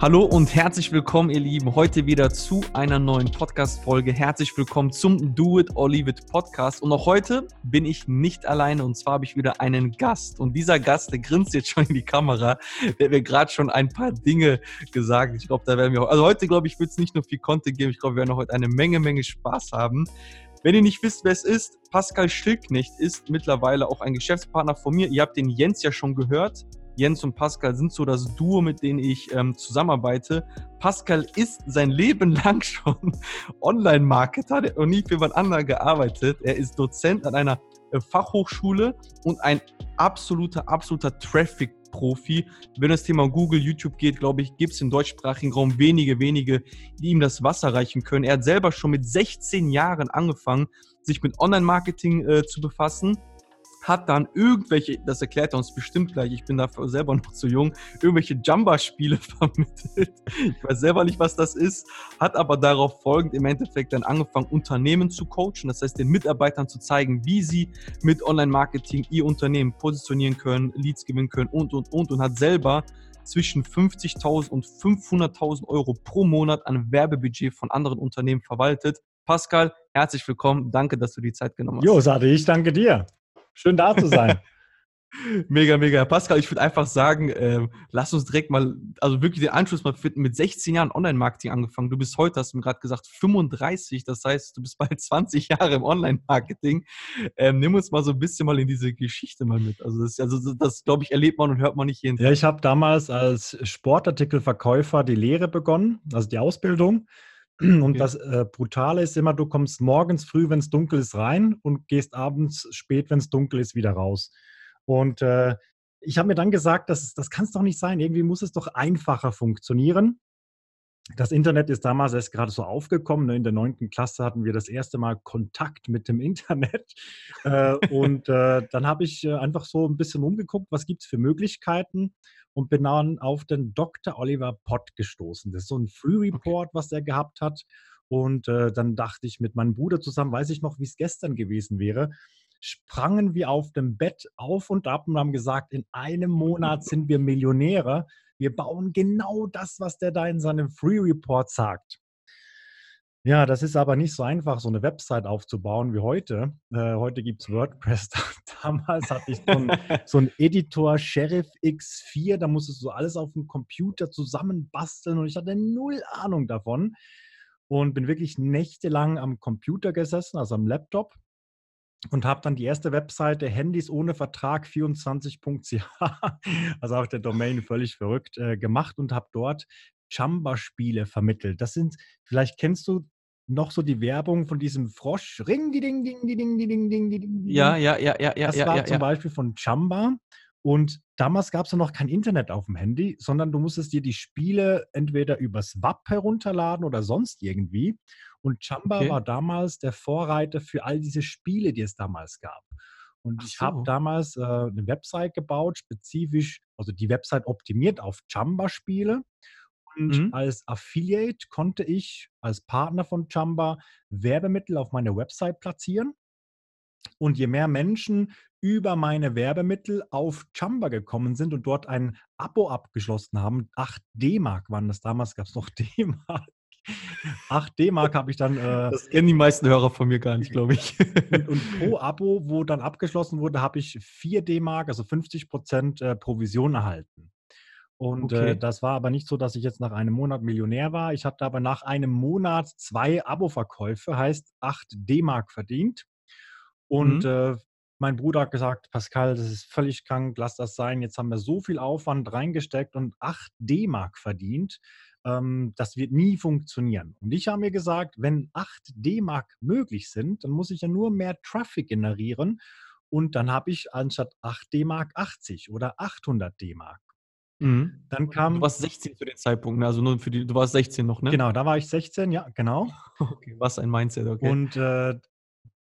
Hallo und herzlich willkommen, ihr Lieben, heute wieder zu einer neuen Podcast-Folge. Herzlich willkommen zum Do It or Leave It Podcast. Und auch heute bin ich nicht alleine und zwar habe ich wieder einen Gast. Und dieser Gast, der grinst jetzt schon in die Kamera, der hat mir gerade schon ein paar Dinge gesagt. Ich glaube, da werden wir auch, also heute glaube ich, wird es nicht nur viel Content geben, ich glaube, wir werden heute eine Menge, Menge Spaß haben. Wenn ihr nicht wisst, wer es ist, Pascal Stillknecht ist mittlerweile auch ein Geschäftspartner von mir. Ihr habt den Jens ja schon gehört. Jens und Pascal sind so das Duo, mit dem ich ähm, zusammenarbeite. Pascal ist sein Leben lang schon Online-Marketer, der hat noch nie für jemand anderen gearbeitet. Er ist Dozent an einer äh, Fachhochschule und ein absoluter, absoluter Traffic Profi. Wenn das Thema Google, YouTube geht, glaube ich, gibt es im deutschsprachigen Raum wenige, wenige, die ihm das Wasser reichen können. Er hat selber schon mit 16 Jahren angefangen, sich mit Online-Marketing äh, zu befassen hat dann irgendwelche, das erklärt er uns bestimmt gleich, ich bin dafür selber noch zu jung, irgendwelche Jamba-Spiele vermittelt. Ich weiß selber nicht, was das ist, hat aber darauf folgend im Endeffekt dann angefangen, Unternehmen zu coachen, das heißt den Mitarbeitern zu zeigen, wie sie mit Online-Marketing ihr Unternehmen positionieren können, Leads gewinnen können und, und, und und hat selber zwischen 50.000 und 500.000 Euro pro Monat an Werbebudget von anderen Unternehmen verwaltet. Pascal, herzlich willkommen. Danke, dass du die Zeit genommen hast. Jo, Sade, ich danke dir. Schön da zu sein. mega, mega. Pascal, ich würde einfach sagen, äh, lass uns direkt mal, also wirklich den Anschluss mal finden. Mit 16 Jahren Online-Marketing angefangen. Du bist heute, hast du mir gerade gesagt, 35. Das heißt, du bist bald 20 Jahre im Online-Marketing. Ähm, nimm uns mal so ein bisschen mal in diese Geschichte mal mit. Also das, also das glaube ich, erlebt man und hört man nicht jeden Tag. Ja, ich habe damals als Sportartikelverkäufer die Lehre begonnen, also die Ausbildung. Und okay. das äh, Brutale ist immer, du kommst morgens früh, wenn es dunkel ist, rein und gehst abends spät, wenn es dunkel ist, wieder raus. Und äh, ich habe mir dann gesagt, das, das kann es doch nicht sein. Irgendwie muss es doch einfacher funktionieren. Das Internet ist damals erst gerade so aufgekommen. Ne? In der neunten Klasse hatten wir das erste Mal Kontakt mit dem Internet. Äh, und äh, dann habe ich äh, einfach so ein bisschen umgeguckt, was gibt es für Möglichkeiten und bin dann auf den Dr. Oliver Pott gestoßen. Das ist so ein Free Report, okay. was er gehabt hat. Und äh, dann dachte ich mit meinem Bruder zusammen, weiß ich noch, wie es gestern gewesen wäre, sprangen wir auf dem Bett auf und ab und haben gesagt, in einem Monat sind wir Millionäre. Wir bauen genau das, was der da in seinem Free Report sagt. Ja, das ist aber nicht so einfach, so eine Website aufzubauen wie heute. Äh, heute gibt es WordPress. Damals hatte ich so einen, so einen Editor Sheriff X4, da musstest du alles auf dem Computer zusammenbasteln und ich hatte null Ahnung davon und bin wirklich nächtelang am Computer gesessen, also am Laptop und habe dann die erste Webseite Handys ohne Vertrag 24.ch, also auch der Domain völlig verrückt, äh, gemacht und habe dort Chamba-Spiele vermittelt. Das sind, vielleicht kennst du noch so die Werbung von diesem Frosch. Ring, die ding, ding, die ding, die ding, ding, die ding. Ja, ja, ja, ja, ja. Das ja, war ja, zum ja. Beispiel von Chamba. Und damals gab es noch kein Internet auf dem Handy, sondern du musstest dir die Spiele entweder übers WAP herunterladen oder sonst irgendwie. Und Chamba okay. war damals der Vorreiter für all diese Spiele, die es damals gab. Und ich so. habe damals äh, eine Website gebaut, spezifisch, also die Website optimiert auf Chamba-Spiele. Und mhm. als Affiliate konnte ich als Partner von Chamba Werbemittel auf meine Website platzieren. Und je mehr Menschen über meine Werbemittel auf Chamba gekommen sind und dort ein Abo abgeschlossen haben, 8 D-Mark waren das damals, gab es noch D-Mark. 8 D-Mark habe ich dann. Äh, das kennen die meisten Hörer von mir gar nicht, glaube ich. und, und, pro Abo, wo dann abgeschlossen wurde, habe ich 4 D-Mark, also 50 Prozent äh, Provision erhalten. Und okay. äh, das war aber nicht so, dass ich jetzt nach einem Monat Millionär war. Ich hatte aber nach einem Monat zwei Abo-Verkäufe, heißt 8 D-Mark verdient. Und mhm. äh, mein Bruder hat gesagt, Pascal, das ist völlig krank, lass das sein. Jetzt haben wir so viel Aufwand reingesteckt und 8 D-Mark verdient. Ähm, das wird nie funktionieren. Und ich habe mir gesagt, wenn 8 D-Mark möglich sind, dann muss ich ja nur mehr Traffic generieren. Und dann habe ich anstatt 8 D-Mark 80 oder 800 D-Mark. Mhm. Dann kam. Du warst 16 zu dem Zeitpunkt, ne? also nur für die, du warst 16 noch, ne? Genau, da war ich 16, ja, genau. Okay, was ein Mindset, okay. Und äh,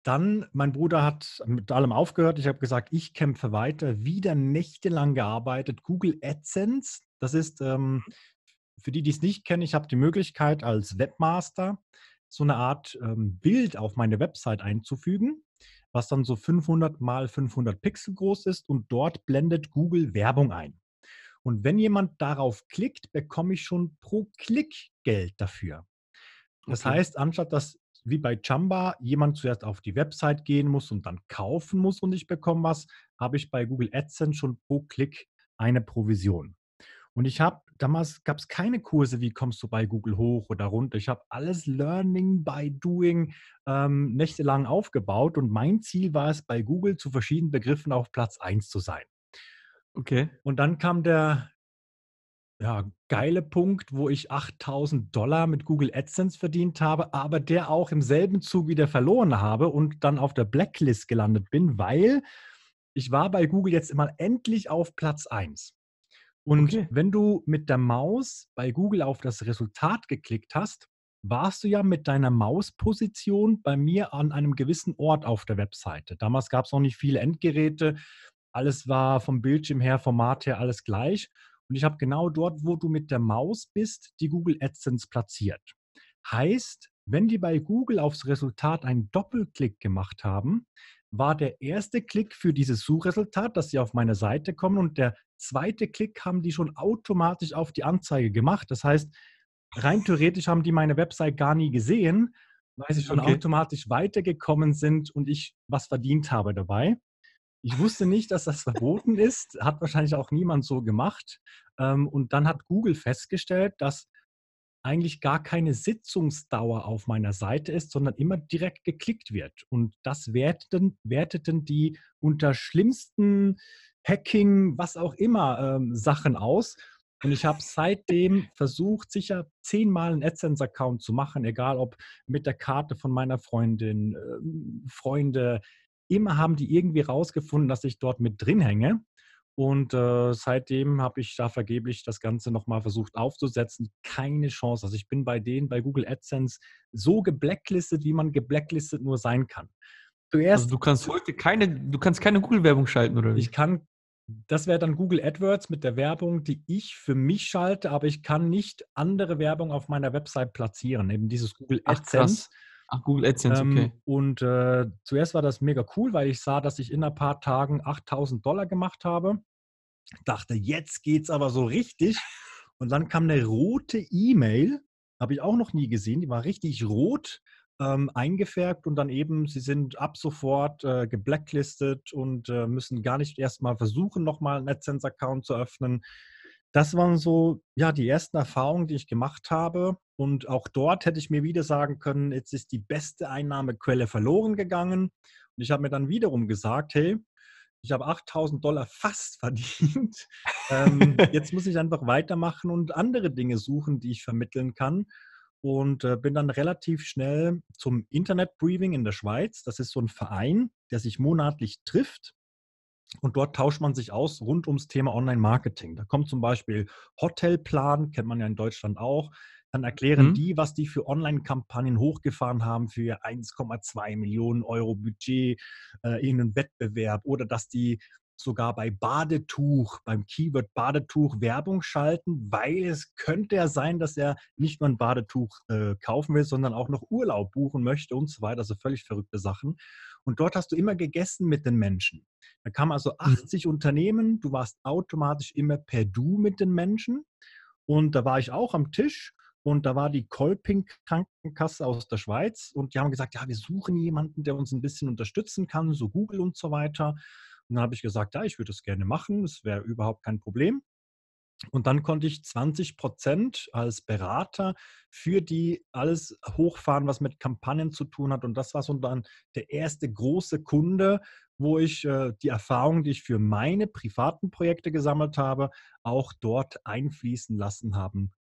dann, mein Bruder hat mit allem aufgehört. Ich habe gesagt, ich kämpfe weiter, wieder nächtelang gearbeitet. Google AdSense, das ist, ähm, mhm. für die, die es nicht kennen, ich habe die Möglichkeit als Webmaster so eine Art ähm, Bild auf meine Website einzufügen, was dann so 500 mal 500 Pixel groß ist und dort blendet Google Werbung ein. Und wenn jemand darauf klickt, bekomme ich schon pro Klick Geld dafür. Das Okay. heißt, anstatt dass wie bei Chamba jemand zuerst auf die Website gehen muss und dann kaufen muss und ich bekomme was, habe ich bei Google AdSense schon pro Klick eine Provision. Und ich habe damals gab es keine Kurse, wie kommst du bei Google hoch oder runter. Ich habe alles Learning by Doing ähm, nächtelang aufgebaut und mein Ziel war es, bei Google zu verschiedenen Begriffen auf Platz 1 zu sein. Okay. Und dann kam der ja, geile Punkt, wo ich 8000 Dollar mit Google AdSense verdient habe, aber der auch im selben Zug wieder verloren habe und dann auf der Blacklist gelandet bin, weil ich war bei Google jetzt immer endlich auf Platz 1. Und Okay. wenn du mit der Maus bei Google auf das Resultat geklickt hast, warst du ja mit deiner Mausposition bei mir an einem gewissen Ort auf der Webseite. Damals gab es noch nicht viele Endgeräte. Alles war vom Bildschirm her, Format her, alles gleich. Und ich habe genau dort, wo du mit der Maus bist, die Google AdSense platziert. Heißt, wenn die bei Google aufs Resultat einen Doppelklick gemacht haben, war der erste Klick für dieses Suchresultat, dass sie auf meine Seite kommen und der zweite Klick haben die schon automatisch auf die Anzeige gemacht. Das heißt, rein theoretisch haben die meine Website gar nie gesehen, weil sie schon Okay. automatisch weitergekommen sind und ich was verdient habe dabei. Ich wusste nicht, dass das verboten ist, hat wahrscheinlich auch niemand so gemacht. Ähm, Und dann hat Google festgestellt, dass eigentlich gar keine Sitzungsdauer auf meiner Seite ist, sondern immer direkt geklickt wird. Und das werteten, werteten die unter schlimmsten Hacking, was auch immer, ähm, Sachen aus. Und ich habe seitdem versucht, sicher zehnmal einen AdSense-Account zu machen, egal ob mit der Karte von meiner Freundin, ähm, Freunde. Immer haben die irgendwie rausgefunden, dass ich dort mit drin hänge. Und äh, seitdem habe ich da vergeblich das Ganze nochmal versucht aufzusetzen. Keine Chance. Also ich bin bei denen bei Google AdSense so geblacklistet, wie man geblacklistet nur sein kann. Also Zuerst, du kannst heute keine, du kannst keine Google-Werbung schalten, oder ich kann, das wäre dann Google AdWords mit der Werbung, die ich für mich schalte, aber ich kann nicht andere Werbung auf meiner Website platzieren. Eben dieses Google Ach, AdSense. krass. Ach, Google AdSense, Ähm, okay. Und äh, zuerst war das mega cool, weil ich sah, dass ich in ein paar Tagen 8000 Dollar gemacht habe. Dachte, jetzt geht's aber so richtig. Und dann kam eine rote E-Mail, habe ich auch noch nie gesehen, die war richtig rot ähm, eingefärbt und dann eben, sie sind ab sofort äh, geblacklistet und äh, müssen gar nicht erst mal versuchen, nochmal einen AdSense-Account zu öffnen. Das waren so, ja, die ersten Erfahrungen, die ich gemacht habe. Und auch dort hätte ich mir wieder sagen können, jetzt ist die beste Einnahmequelle verloren gegangen. Und ich habe mir dann wiederum gesagt, hey, ich habe 8000 Dollar fast verdient. ähm, jetzt muss ich einfach weitermachen und andere Dinge suchen, die ich vermitteln kann. Und äh, bin dann relativ schnell zum Internet Briefing in der Schweiz. Das ist so ein Verein, der sich monatlich trifft. Und dort tauscht man sich aus rund ums Thema Online-Marketing. Da kommt zum Beispiel Hotelplan, kennt man ja in Deutschland auch. Dann erklären Mhm. die, was die für Online-Kampagnen hochgefahren haben für 1,2 Millionen Euro Budget äh, in einem Wettbewerb oder dass die sogar bei Badetuch, beim Keyword Badetuch Werbung schalten, weil es könnte ja sein, dass er nicht nur ein Badetuch äh, kaufen will, sondern auch noch Urlaub buchen möchte und so weiter. Also völlig verrückte Sachen. Und dort hast du immer gegessen mit den Menschen. Da kamen also 80 Unternehmen, du warst automatisch immer per Du mit den Menschen. Und da war ich auch am Tisch und da war die Kolping Krankenkasse aus der Schweiz und die haben gesagt, ja, wir suchen jemanden, der uns ein bisschen unterstützen kann, so Google und so weiter. Und dann habe ich gesagt, ja, ich würde das gerne machen, das wäre überhaupt kein Problem. Und dann konnte ich 20 Prozent als Berater für die alles hochfahren, was mit Kampagnen zu tun hat. Und das war so dann der erste große Kunde, wo ich äh, die Erfahrungen, die ich für meine privaten Projekte gesammelt habe, auch dort einfließen lassen haben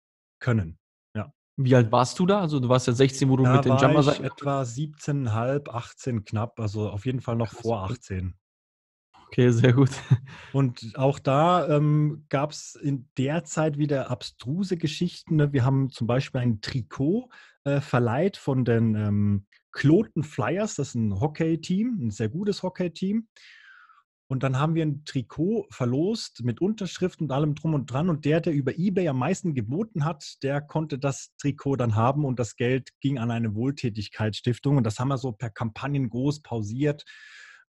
können. Ja. Wie alt warst du da? Also du warst ja 16, wo du Da mit den Jumper ich etwa 17,5, 18 knapp, also auf jeden Fall noch Krass, vor okay. 18. Okay, sehr gut. Und auch da ähm, gab es in der Zeit wieder abstruse Geschichten. Ne? Wir haben zum Beispiel ein Trikot äh, verleiht von den ähm, Kloten Flyers. Das ist ein Hockey-Team, ein sehr gutes Hockey-Team. Und dann haben wir ein Trikot verlost mit Unterschrift und allem drum und dran. Und der, der über eBay am meisten geboten hat, der konnte das Trikot dann haben und das Geld ging an eine Wohltätigkeitsstiftung. Und das haben wir so per Kampagnen groß pausiert.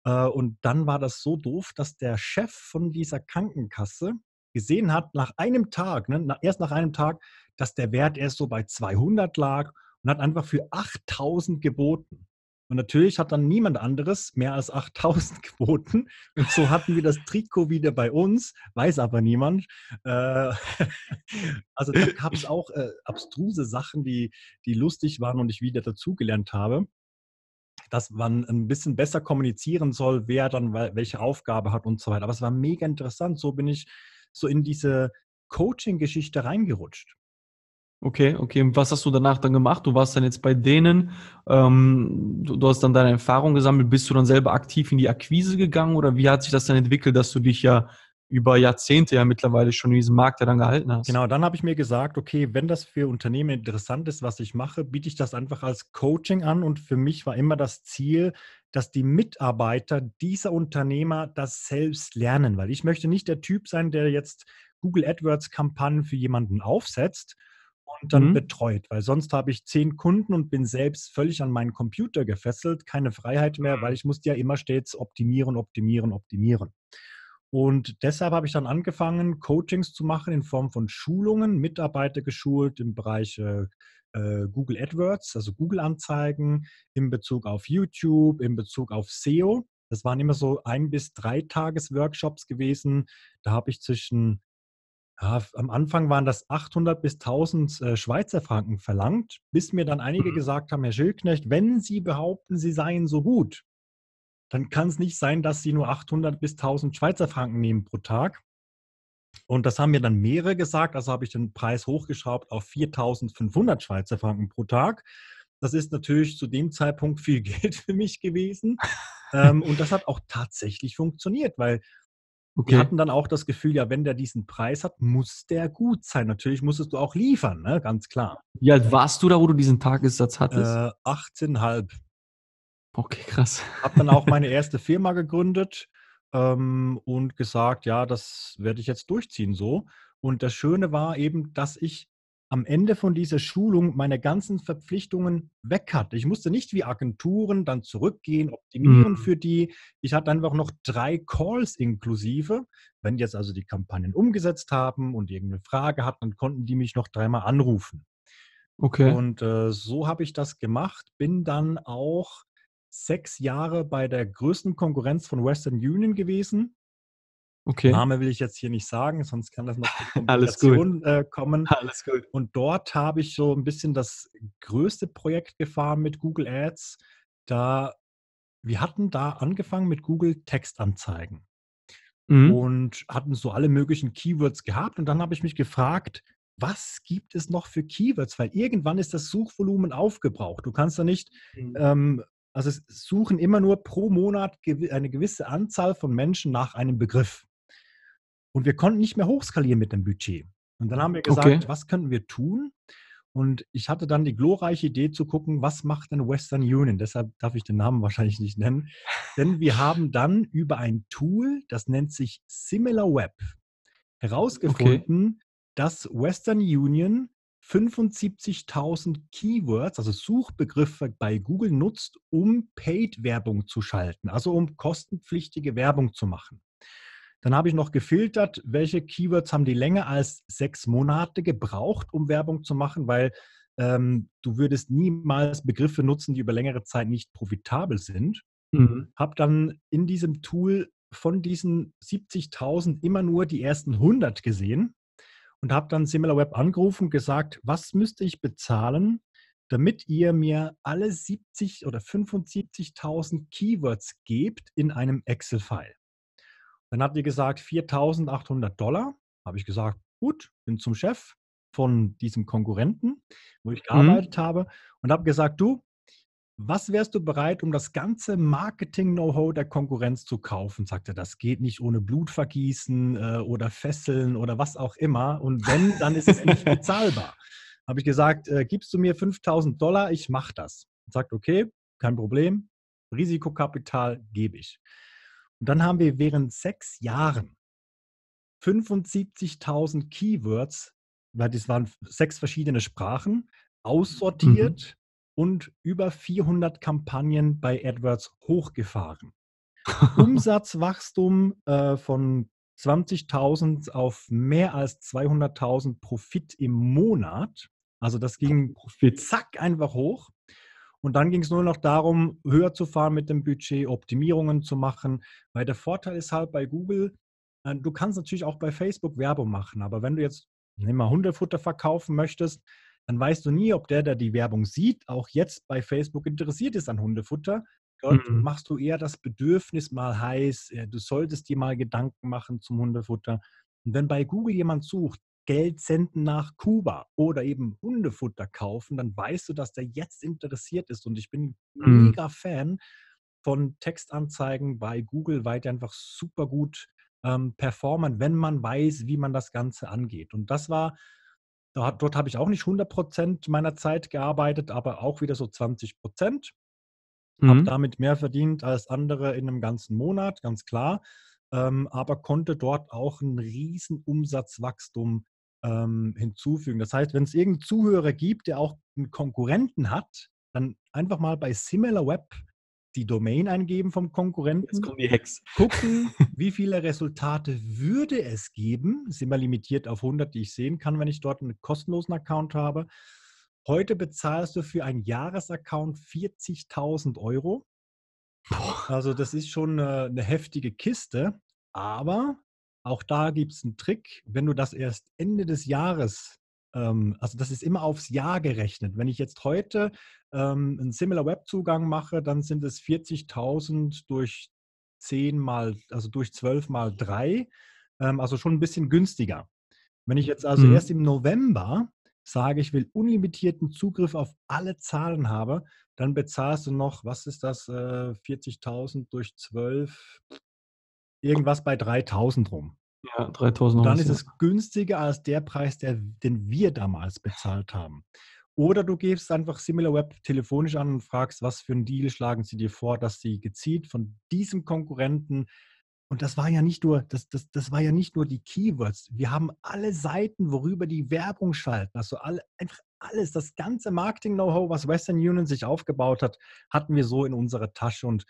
Äh, Und dann war das so doof, dass der Chef von dieser Krankenkasse gesehen hat, nach einem Tag, ne, erst nach einem Tag, dass der Wert erst so bei 200 lag und hat einfach für 8000 geboten. Und natürlich hat dann niemand anderes mehr als 8000 geboten. Und so hatten wir das Trikot wieder bei uns, weiß aber niemand. Äh, also da gab es auch äh, abstruse Sachen, die, die lustig waren und ich wieder dazugelernt habe, dass man ein bisschen besser kommunizieren soll, wer dann welche Aufgabe hat und so weiter. Aber es war mega interessant. So bin ich so in diese Coaching-Geschichte reingerutscht. Okay, okay. Und was hast du danach dann gemacht? Du warst dann jetzt bei denen, ähm, du, du, hast dann deine Erfahrung gesammelt. Bist du dann selber aktiv in die Akquise gegangen oder wie hat sich das dann entwickelt, dass du dich ja über Jahrzehnte ja mittlerweile schon in diesem Markt ja dann gehalten hast? Genau, dann habe ich mir gesagt, okay, wenn das für Unternehmen interessant ist, was ich mache, biete ich das einfach als Coaching an und für mich war immer das Ziel, dass die Mitarbeiter dieser Unternehmer das selbst lernen, weil ich möchte nicht der Typ sein, der jetzt Google AdWords Kampagnen für jemanden aufsetzt und dann mhm. betreut, weil sonst habe ich zehn Kunden und bin selbst völlig an meinen Computer gefesselt, keine Freiheit mehr, weil mhm. ich musste ja immer stets optimieren, optimieren, optimieren. Und deshalb habe ich dann angefangen, Coachings zu machen in Form von Schulungen, Mitarbeiter geschult im Bereich äh, äh Google AdWords, also Google-Anzeigen, in Bezug auf YouTube, in Bezug auf SEO. Das waren immer so ein bis drei Tages-Workshops gewesen. Da habe ich zwischen ja, am Anfang waren das 800 bis 1000 äh, Schweizer Franken verlangt, bis mir dann einige mhm. gesagt haben, Herr Schildknecht, wenn Sie behaupten, Sie seien so gut, dann kann es nicht sein, dass Sie nur 800 bis 1000 Schweizer Franken nehmen pro Tag. Und das haben mir dann mehrere gesagt, also habe ich den Preis hochgeschraubt auf 4500 Schweizer Franken pro Tag. Das ist natürlich zu dem Zeitpunkt viel Geld für mich gewesen. ähm, und das hat auch tatsächlich funktioniert, weil Okay. Wir hatten dann auch das Gefühl, ja, wenn der diesen Preis hat, muss der gut sein. Natürlich musstest du auch liefern, ne? ganz klar. Wie alt warst du da, wo du diesen Tagessatz hattest? Äh, 18,5. Okay, krass. Hab dann auch meine erste Firma gegründet ähm, und gesagt, ja, das werde ich jetzt durchziehen so. Und das Schöne war eben, dass ich am Ende von dieser Schulung meine ganzen Verpflichtungen weg hatte. Ich musste nicht wie Agenturen dann zurückgehen, optimieren mhm. für die. Ich hatte einfach noch drei Calls inklusive. Wenn die jetzt also die Kampagnen umgesetzt haben und irgendeine Frage hatten, dann konnten die mich noch dreimal anrufen. Okay. Und äh, so habe ich das gemacht, bin dann auch sechs Jahre bei der größten Konkurrenz von Western Union gewesen. Okay. Name will ich jetzt hier nicht sagen, sonst kann das noch zur Komplikation äh, kommen. Alles gut. Und dort habe ich so ein bisschen das größte Projekt gefahren mit Google Ads. Da wir hatten da angefangen mit Google Textanzeigen mhm. und hatten so alle möglichen Keywords gehabt. Und dann habe ich mich gefragt, was gibt es noch für Keywords? Weil irgendwann ist das Suchvolumen aufgebraucht. Du kannst da nicht mhm. ähm, also es suchen immer nur pro Monat eine gewisse Anzahl von Menschen nach einem Begriff. Und wir konnten nicht mehr hochskalieren mit dem Budget. Und dann haben wir gesagt, okay. was könnten wir tun? Und ich hatte dann die glorreiche Idee zu gucken, was macht denn Western Union? Deshalb darf ich den Namen wahrscheinlich nicht nennen. Denn wir haben dann über ein Tool, das nennt sich SimilarWeb, herausgefunden, okay. dass Western Union 75.000 Keywords, also Suchbegriffe bei Google nutzt, um Paid-Werbung zu schalten, also um kostenpflichtige Werbung zu machen. Dann habe ich noch gefiltert, welche Keywords haben die länger als sechs Monate gebraucht, um Werbung zu machen, weil ähm, du würdest niemals Begriffe nutzen, die über längere Zeit nicht profitabel sind. Mhm. Habe dann in diesem Tool von diesen 70.000 immer nur die ersten 100 gesehen und habe dann SimilarWeb angerufen und gesagt, was müsste ich bezahlen, damit ihr mir alle 70 oder 75.000 Keywords gebt in einem Excel-File. Dann hat die gesagt 4.800 Dollar. Habe ich gesagt, gut, bin zum Chef von diesem Konkurrenten, wo ich mhm. gearbeitet mhm. habe und habe gesagt, du, was wärst du bereit, um das ganze Marketing-Know-how der Konkurrenz zu kaufen? Sagte, das geht nicht ohne Blutvergießen äh, oder Fesseln oder was auch immer. Und wenn, dann ist es nicht bezahlbar. Habe ich gesagt, äh, gibst du mir 5000 Dollar, ich mache das. Sagt, okay, kein Problem. Risikokapital gebe ich. Und dann haben wir während sechs Jahren 75.000 Keywords, weil das waren sechs verschiedene Sprachen, mhm. Und über 400 Kampagnen bei AdWords hochgefahren. Umsatzwachstum äh, von 20.000 auf mehr als 200.000 Profit im Monat. Also das ging Profit. zack einfach hoch. Und dann ging es nur noch darum, höher zu fahren mit dem Budget, Optimierungen zu machen. Weil der Vorteil ist halt bei Google, äh, du kannst natürlich auch bei Facebook Werbung machen, aber wenn du jetzt, nimm mal Hundefutter verkaufen möchtest, dann weißt du nie, ob der, der die Werbung sieht, auch jetzt bei Facebook interessiert ist an Hundefutter. Dort mhm. machst du eher das Bedürfnis mal heiß, äh, du solltest dir mal Gedanken machen zum Hundefutter. Und wenn bei Google jemand sucht, Geld senden nach Kuba oder eben Hundefutter kaufen, dann weißt du, dass der jetzt interessiert ist. Und ich bin mhm. mega Fan von Textanzeigen bei Google, weil die einfach super gut ähm, performen, wenn man weiß, wie man das Ganze angeht. Und das war, dort habe ich auch nicht 100 Prozent meiner Zeit gearbeitet, aber auch wieder so 20 Prozent. Mhm. Habe damit mehr verdient als andere in einem ganzen Monat, ganz klar. Ähm, aber konnte dort auch ein riesen Umsatzwachstum ähm, hinzufügen. Das heißt, wenn es irgendeinen Zuhörer gibt, der auch einen Konkurrenten hat, dann einfach mal bei SimilarWeb die Domain eingeben vom Konkurrenten. Jetzt kommen die Hacks. Gucken, wie viele Resultate würde es geben. Ist immer limitiert auf 100, die ich sehen kann, wenn ich dort einen kostenlosen Account habe. Heute bezahlst du für einen Jahresaccount 40.000 Euro. Also das ist schon eine, eine heftige Kiste. Aber auch da gibt es einen Trick, wenn du das erst Ende des Jahres, ähm, also das ist immer aufs Jahr gerechnet. Wenn ich jetzt heute ähm, einen Similar Web Zugang mache, dann sind es 40.000 durch 10 mal, also durch 12 mal 3, ähm, also schon ein bisschen günstiger. Wenn ich jetzt also mhm. erst im November sage, ich will unlimitierten Zugriff auf alle Zahlen habe, dann bezahlst du noch, was ist das, äh, 40.000 durch 12, irgendwas bei 3000 rum. Ja, 3000 Dann ist es günstiger als der Preis, der, den wir damals bezahlt haben. Oder du gibst einfach SimilarWeb telefonisch an und fragst, was für einen Deal schlagen sie dir vor, dass sie gezielt von diesem Konkurrenten und das war ja nicht nur, das, das, das war ja nicht nur die Keywords. Wir haben alle Seiten, worüber die Werbung schalten. Also alle, einfach alles, das ganze Marketing-Know-how, was Western Union sich aufgebaut hat, hatten wir so in unserer Tasche. Und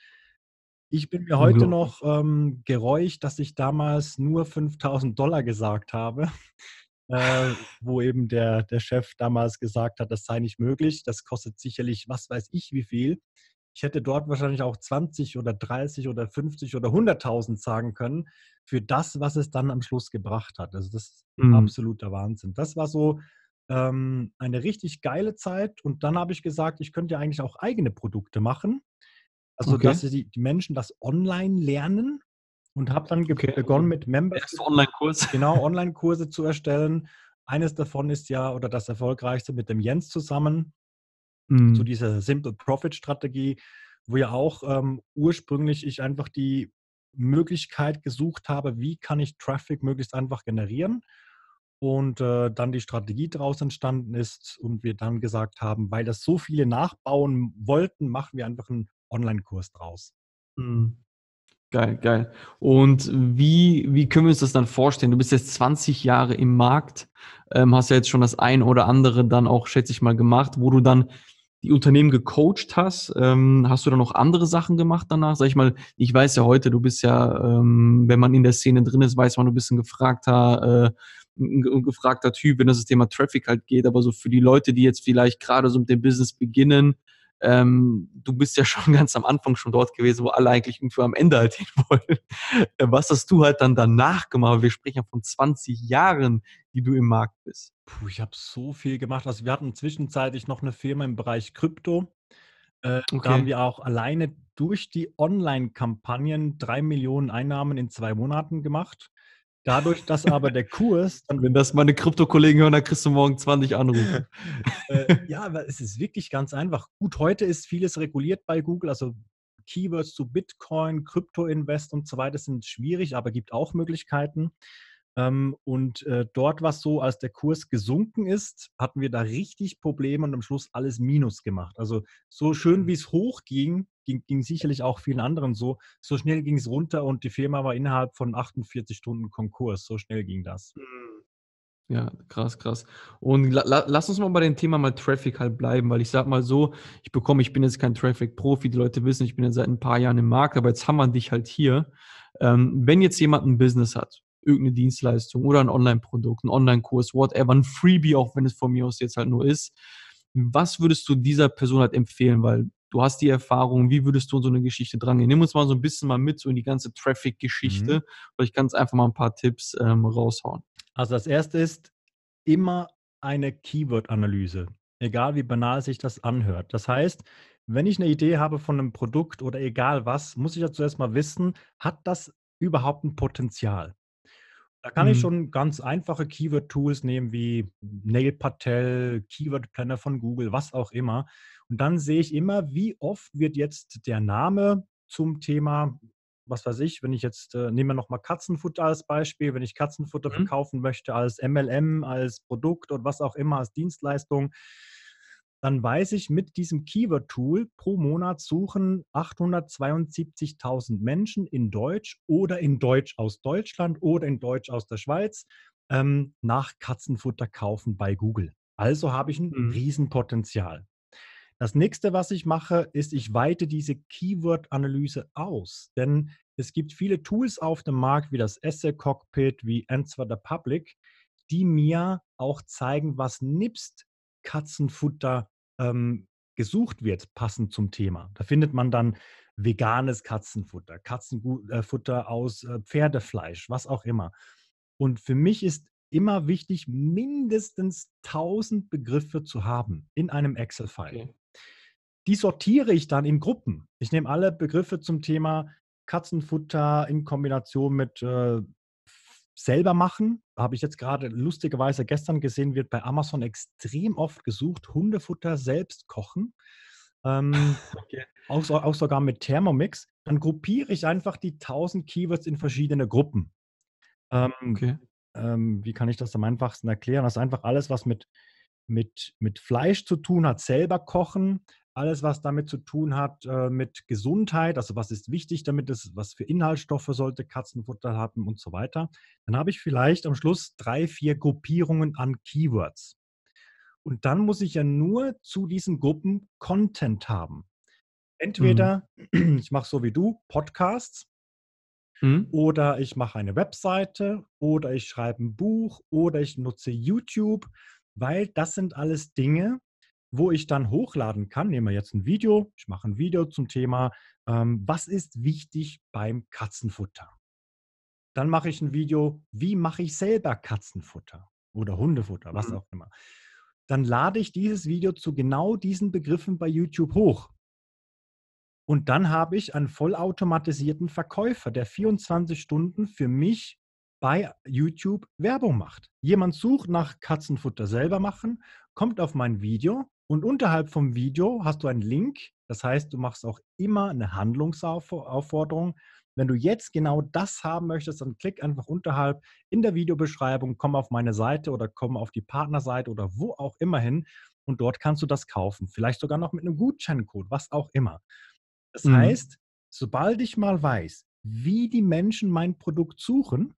ich bin mir heute noch ähm, geräucht, dass ich damals nur 5000 Dollar gesagt habe, äh, wo eben der, der Chef damals gesagt hat, das sei nicht möglich. Das kostet sicherlich, was weiß ich, wie viel. Ich hätte dort wahrscheinlich auch 20 oder 30 oder 50 oder 100.000 sagen können für das, was es dann am Schluss gebracht hat. Also das ist mhm. absoluter Wahnsinn. Das war so ähm, eine richtig geile Zeit. Und dann habe ich gesagt, ich könnte ja eigentlich auch eigene Produkte machen. Also, okay. dass die, die Menschen das online lernen und habe dann okay. begonnen mit Members. Online-Kurs. Genau, Online-Kurse zu erstellen. Eines davon ist ja, oder das erfolgreichste mit dem Jens zusammen, mhm. zu dieser Simple Profit Strategie, wo ja auch ähm, ursprünglich ich einfach die Möglichkeit gesucht habe, wie kann ich Traffic möglichst einfach generieren und äh, dann die Strategie daraus entstanden ist und wir dann gesagt haben, weil das so viele nachbauen wollten, machen wir einfach einen Online-Kurs draus. Mhm. Geil, geil. Und wie, wie können wir uns das dann vorstellen? Du bist jetzt 20 Jahre im Markt, ähm, hast ja jetzt schon das ein oder andere dann auch, schätze ich mal, gemacht, wo du dann die Unternehmen gecoacht hast. Ähm, hast du dann noch andere Sachen gemacht danach? Sag ich mal, ich weiß ja heute, du bist ja, ähm, wenn man in der Szene drin ist, weiß man, du bist ein gefragter, äh, ein gefragter Typ, wenn das, das Thema Traffic halt geht. Aber so für die Leute, die jetzt vielleicht gerade so mit dem Business beginnen, ähm, du bist ja schon ganz am Anfang schon dort gewesen, wo alle eigentlich irgendwo am Ende halt hin wollen. Äh, was hast du halt dann danach gemacht? Wir sprechen ja von 20 Jahren, die du im Markt bist. Puh, ich habe so viel gemacht. Also wir hatten zwischenzeitlich noch eine Firma im Bereich Krypto. Äh, okay. Da haben wir auch alleine durch die Online-Kampagnen drei Millionen Einnahmen in zwei Monaten gemacht. Dadurch, dass aber der Kurs. Dann, Wenn das meine Krypto-Kollegen hören, dann kriegst du morgen 20 Anrufe. äh, ja, aber es ist wirklich ganz einfach. Gut, heute ist vieles reguliert bei Google, also Keywords zu Bitcoin, Krypto-Invest und so weiter sind schwierig, aber gibt auch Möglichkeiten. Ähm, und äh, dort war es so, als der Kurs gesunken ist, hatten wir da richtig Probleme und am Schluss alles Minus gemacht. Also so schön, mhm. wie es hochging, ging, ging sicherlich auch vielen anderen so. So schnell ging es runter und die Firma war innerhalb von 48 Stunden Konkurs. So schnell ging das. Mhm. Ja, krass, krass. Und la lass uns mal bei dem Thema mal Traffic halt bleiben, weil ich sag mal so, ich bekomme, ich bin jetzt kein Traffic-Profi, die Leute wissen, ich bin jetzt seit ein paar Jahren im Markt, aber jetzt haben wir dich halt hier. Ähm, wenn jetzt jemand ein Business hat, irgendeine Dienstleistung oder ein Online-Produkt, ein Online-Kurs, whatever, ein Freebie, auch wenn es von mir aus jetzt halt nur ist. Was würdest du dieser Person halt empfehlen? Weil du hast die Erfahrung, wie würdest du in so eine Geschichte drangehen? Nimm uns mal so ein bisschen mal mit, so in die ganze Traffic-Geschichte. Mhm. Vielleicht kannst einfach mal ein paar Tipps ähm, raushauen. Also das erste ist immer eine Keyword-Analyse, egal wie banal sich das anhört. Das heißt, wenn ich eine Idee habe von einem Produkt oder egal was, muss ich ja zuerst mal wissen, hat das überhaupt ein Potenzial? Da kann ich mhm. schon ganz einfache Keyword-Tools nehmen wie Nail Patel, Keyword Planner von Google, was auch immer. Und dann sehe ich immer, wie oft wird jetzt der Name zum Thema, was weiß ich, wenn ich jetzt, äh, nehmen wir nochmal Katzenfutter als Beispiel, wenn ich Katzenfutter Mhm. verkaufen möchte als MLM, als Produkt oder was auch immer, als Dienstleistung, dann weiß ich, mit diesem Keyword-Tool pro Monat suchen 872.000 Menschen in Deutsch oder in Deutsch aus Deutschland oder in Deutsch aus der Schweiz ähm, nach Katzenfutter kaufen bei Google. Also habe ich ein mhm. Riesenpotenzial. Das nächste, was ich mache, ist, ich weite diese Keyword-Analyse aus. Denn es gibt viele Tools auf dem Markt, wie das Essay Cockpit, wie Answer the Public, die mir auch zeigen, was nebst Katzenfutter ähm, gesucht wird, passend zum Thema. Da findet man dann veganes Katzenfutter, Katzenfutter äh, aus äh, Pferdefleisch, was auch immer. Und für mich ist immer wichtig, mindestens 1000 Begriffe zu haben in einem Excel-File. Okay. Die sortiere ich dann in Gruppen. Ich nehme alle Begriffe zum Thema Katzenfutter in Kombination mit äh, selber machen. Habe ich jetzt gerade lustigerweise gestern gesehen, wird bei Amazon extrem oft gesucht, Hundefutter selbst kochen. Ähm, okay. auch, auch, sogar mit Thermomix. Dann gruppiere ich einfach die 1000 Keywords in verschiedene Gruppen. Ähm, okay. ähm, wie kann ich das am einfachsten erklären? Das ist einfach alles, was mit, mit, mit Fleisch zu tun hat, selber kochen, alles, was damit zu tun hat äh, mit Gesundheit, also was ist wichtig damit ist, was für Inhaltsstoffe sollte Katzenfutter haben und so weiter, dann habe ich vielleicht am Schluss drei, vier Gruppierungen an Keywords. Und dann muss ich ja nur zu diesen Gruppen Content haben. Entweder mhm. ich mache so wie du Podcasts mhm. oder ich mache eine Webseite oder ich schreibe ein Buch oder ich nutze YouTube, weil das sind alles Dinge, wo ich dann hochladen kann. Nehmen wir jetzt ein Video. Ich mache ein Video zum Thema, ähm, was ist wichtig beim Katzenfutter. Dann mache ich ein Video, wie mache ich selber Katzenfutter oder Hundefutter, was mhm. auch immer. Dann lade ich dieses Video zu genau diesen Begriffen bei YouTube hoch. Und dann habe ich einen vollautomatisierten Verkäufer, der 24 Stunden für mich bei YouTube Werbung macht. Jemand sucht nach Katzenfutter selber machen, kommt auf mein Video und unterhalb vom Video hast du einen Link. Das heißt, du machst auch immer eine Handlungsaufforderung. Wenn du jetzt genau das haben möchtest, dann klick einfach unterhalb in der Videobeschreibung, komm auf meine Seite oder komm auf die Partnerseite oder wo auch immer hin und dort kannst du das kaufen. Vielleicht sogar noch mit einem Gutscheincode, was auch immer. Das mhm. heißt, sobald ich mal weiß, wie die Menschen mein Produkt suchen,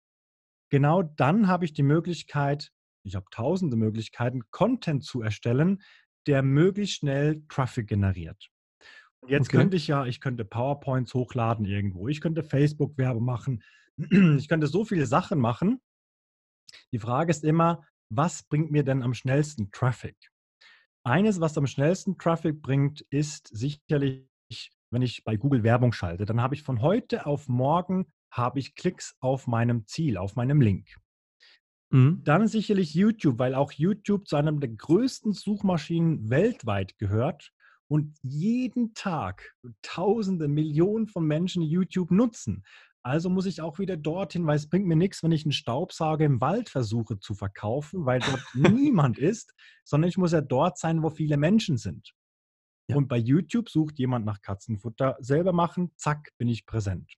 genau dann habe ich die Möglichkeit, ich habe tausende Möglichkeiten, Content zu erstellen, der möglichst schnell Traffic generiert. Jetzt okay. könnte ich ja, ich könnte PowerPoints hochladen irgendwo, ich könnte Facebook-Werbung machen, ich könnte so viele Sachen machen. Die Frage ist immer, was bringt mir denn am schnellsten Traffic? Eines, was am schnellsten Traffic bringt, ist sicherlich, wenn ich bei Google Werbung schalte, dann habe ich von heute auf morgen habe ich Klicks auf meinem Ziel, auf meinem Link. Mhm. Dann sicherlich YouTube, weil auch YouTube zu einem der größten Suchmaschinen weltweit gehört und jeden Tag Tausende, Millionen von Menschen YouTube nutzen. Also muss ich auch wieder dorthin, weil es bringt mir nichts, wenn ich einen Staubsauger im Wald versuche zu verkaufen, weil dort niemand ist, sondern ich muss ja dort sein, wo viele Menschen sind. Ja. Und bei YouTube sucht jemand nach Katzenfutter selber machen, zack, bin ich präsent.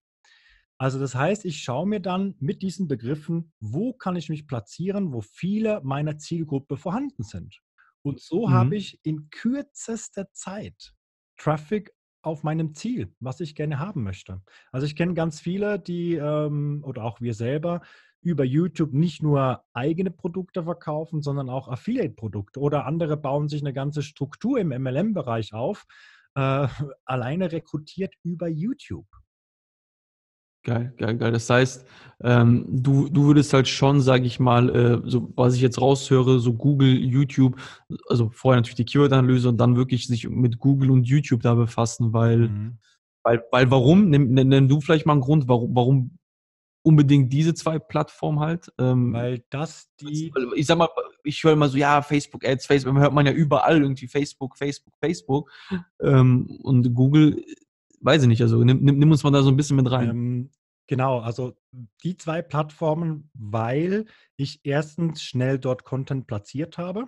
Also das heißt, ich schaue mir dann mit diesen Begriffen, wo kann ich mich platzieren, wo viele meiner Zielgruppe vorhanden sind. Und so mhm. habe ich in kürzester Zeit Traffic auf meinem Ziel, was ich gerne haben möchte. Also ich kenne ganz viele, die ähm, oder auch wir selber über YouTube nicht nur eigene Produkte verkaufen, sondern auch Affiliate-Produkte oder andere bauen sich eine ganze Struktur im MLM-Bereich auf, äh, alleine rekrutiert über YouTube. Geil, geil, geil. Das heißt, ähm, du, du würdest halt schon, sage ich mal, äh, so was ich jetzt raushöre, so Google, YouTube, also vorher natürlich die Keyword-Analyse und dann wirklich sich mit Google und YouTube da befassen, weil, mhm. weil, weil warum? Nenn, nenn, nenn du vielleicht mal einen Grund, warum, warum unbedingt diese zwei Plattformen halt? Ähm, weil das die. Ich sag mal, ich höre immer so, ja, Facebook Ads, Facebook, hört man ja überall irgendwie Facebook, Facebook, Facebook. Ähm, und Google weiß ich nicht, also nimm, nimm, nimm, uns mal da so ein bisschen mit rein. Ähm, genau, also die zwei Plattformen, weil ich erstens schnell dort Content platziert habe.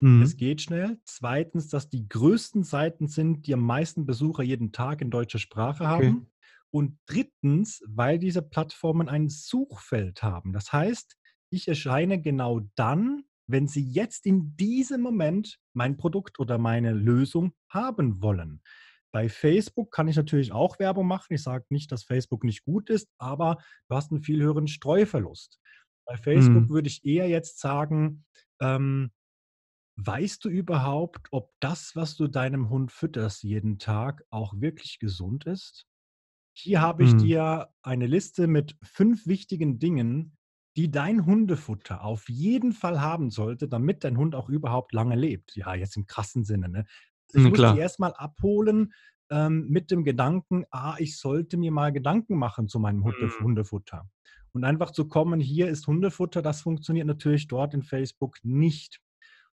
Mhm. Es geht schnell. Zweitens, dass die größten Seiten sind, die am meisten Besucher jeden Tag in deutscher Sprache okay. haben. Und drittens, weil diese Plattformen ein Suchfeld haben. Das heißt, ich erscheine genau dann, wenn Sie jetzt in diesem Moment mein Produkt oder meine Lösung haben wollen. Bei Facebook kann ich natürlich auch Werbung machen. Ich sage nicht, dass Facebook nicht gut ist, aber du hast einen viel höheren Streuverlust. Bei Facebook mhm. würde ich eher jetzt sagen, ähm, weißt du überhaupt, ob das, was du deinem Hund fütterst jeden Tag, auch wirklich gesund ist? Hier habe ich mhm. dir eine Liste mit fünf wichtigen Dingen, die dein Hundefutter auf jeden Fall haben sollte, damit dein Hund auch überhaupt lange lebt. Ja, jetzt im krassen Sinne. Ne? Ich muss die erstmal abholen ähm, mit dem Gedanken, ah, ich sollte mir mal Gedanken machen zu meinem mhm. Hundefutter. Und einfach zu kommen, hier ist Hundefutter, das funktioniert natürlich dort in Facebook nicht.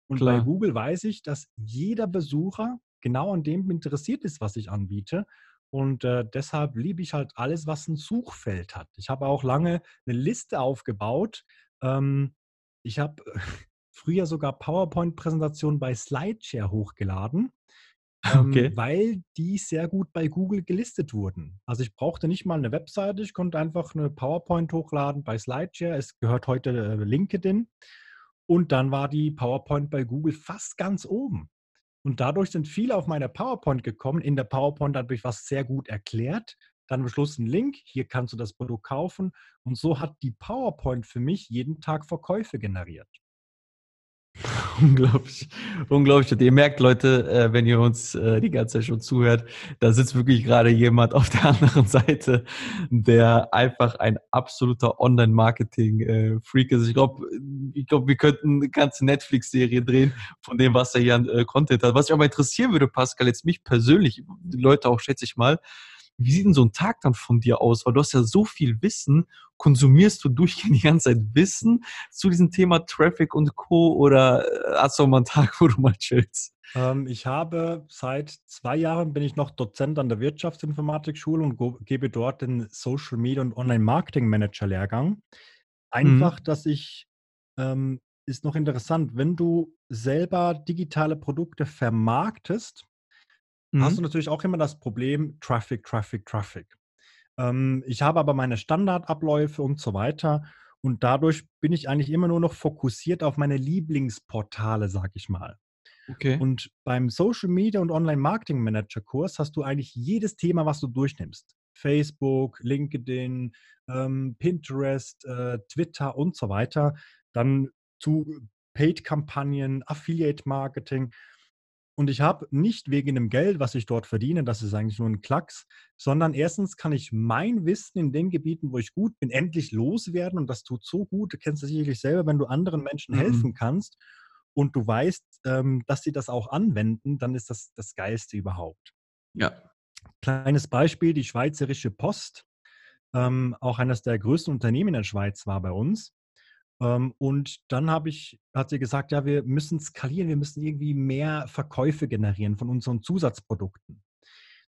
Und Klar. bei Google weiß ich, dass jeder Besucher genau an dem interessiert ist, was ich anbiete. Und äh, deshalb liebe ich halt alles, was ein Suchfeld hat. Ich habe auch lange eine Liste aufgebaut. Ähm, ich habe früher sogar PowerPoint-Präsentationen bei SlideShare hochgeladen. Ähm, okay. weil die sehr gut bei Google gelistet wurden. Also ich brauchte nicht mal eine Webseite, ich konnte einfach eine PowerPoint hochladen bei SlideShare. Es gehört heute äh, LinkedIn. Und dann war die PowerPoint bei Google fast ganz oben. Und dadurch sind viele auf meine PowerPoint gekommen. In der PowerPoint habe ich was sehr gut erklärt. Dann am Schluss ein Link, hier kannst du das Produkt kaufen. Und so hat die PowerPoint für mich jeden Tag Verkäufe generiert. Unglaublich, unglaublich. Und ihr merkt, Leute, äh, wenn ihr uns äh, die ganze Zeit schon zuhört, da sitzt wirklich gerade jemand auf der anderen Seite, der einfach ein absoluter Online-Marketing-Freak ist. Ich glaube, ich glaube, wir könnten eine ganze Netflix-Serie drehen von dem, was er hier an äh, Content hat. Was mich aber interessieren würde, Pascal, jetzt mich persönlich, die Leute auch, schätze ich mal, wie sieht denn so ein Tag dann von dir aus? Weil du hast ja so viel Wissen. Konsumierst du durchgehend die ganze Zeit Wissen zu diesem Thema Traffic und Co. Oder äh, hast du auch mal einen Tag, wo du mal chillst? Ähm, ich habe seit zwei Jahren bin ich noch Dozent an der Wirtschaftsinformatikschule und gebe dort den Social Media und Online Marketing Manager Lehrgang. Einfach, mhm. dass ich ähm, ist noch interessant, wenn du selber digitale Produkte vermarktest, mhm. hast du natürlich auch immer das Problem Traffic, Traffic, Traffic. Ähm, ich habe aber meine Standardabläufe und so weiter. Und dadurch bin ich eigentlich immer nur noch fokussiert auf meine Lieblingsportale, sag ich mal. Okay. Und beim Social Media und Online Marketing Manager Kurs hast du eigentlich jedes Thema, was du durchnimmst. Facebook, LinkedIn, ähm, Pinterest, äh, Twitter und so weiter. Dann zu Paid-Kampagnen, Affiliate-Marketing. Und ich habe nicht wegen dem Geld, was ich dort verdiene, das ist eigentlich nur ein Klacks, sondern erstens kann ich mein Wissen in den Gebieten, wo ich gut bin, endlich loswerden. Und das tut so gut. Du kennst das sicherlich selber, wenn du anderen Menschen mhm. helfen kannst und du weißt, ähm, dass sie das auch anwenden, dann ist das das Geilste überhaupt. Ja. Kleines Beispiel: Die Schweizerische Post, ähm, auch eines der größten Unternehmen in der Schweiz, war bei uns. Ähm, und dann habe ich, hat sie gesagt, ja, wir müssen skalieren, wir müssen irgendwie mehr Verkäufe generieren von unseren Zusatzprodukten.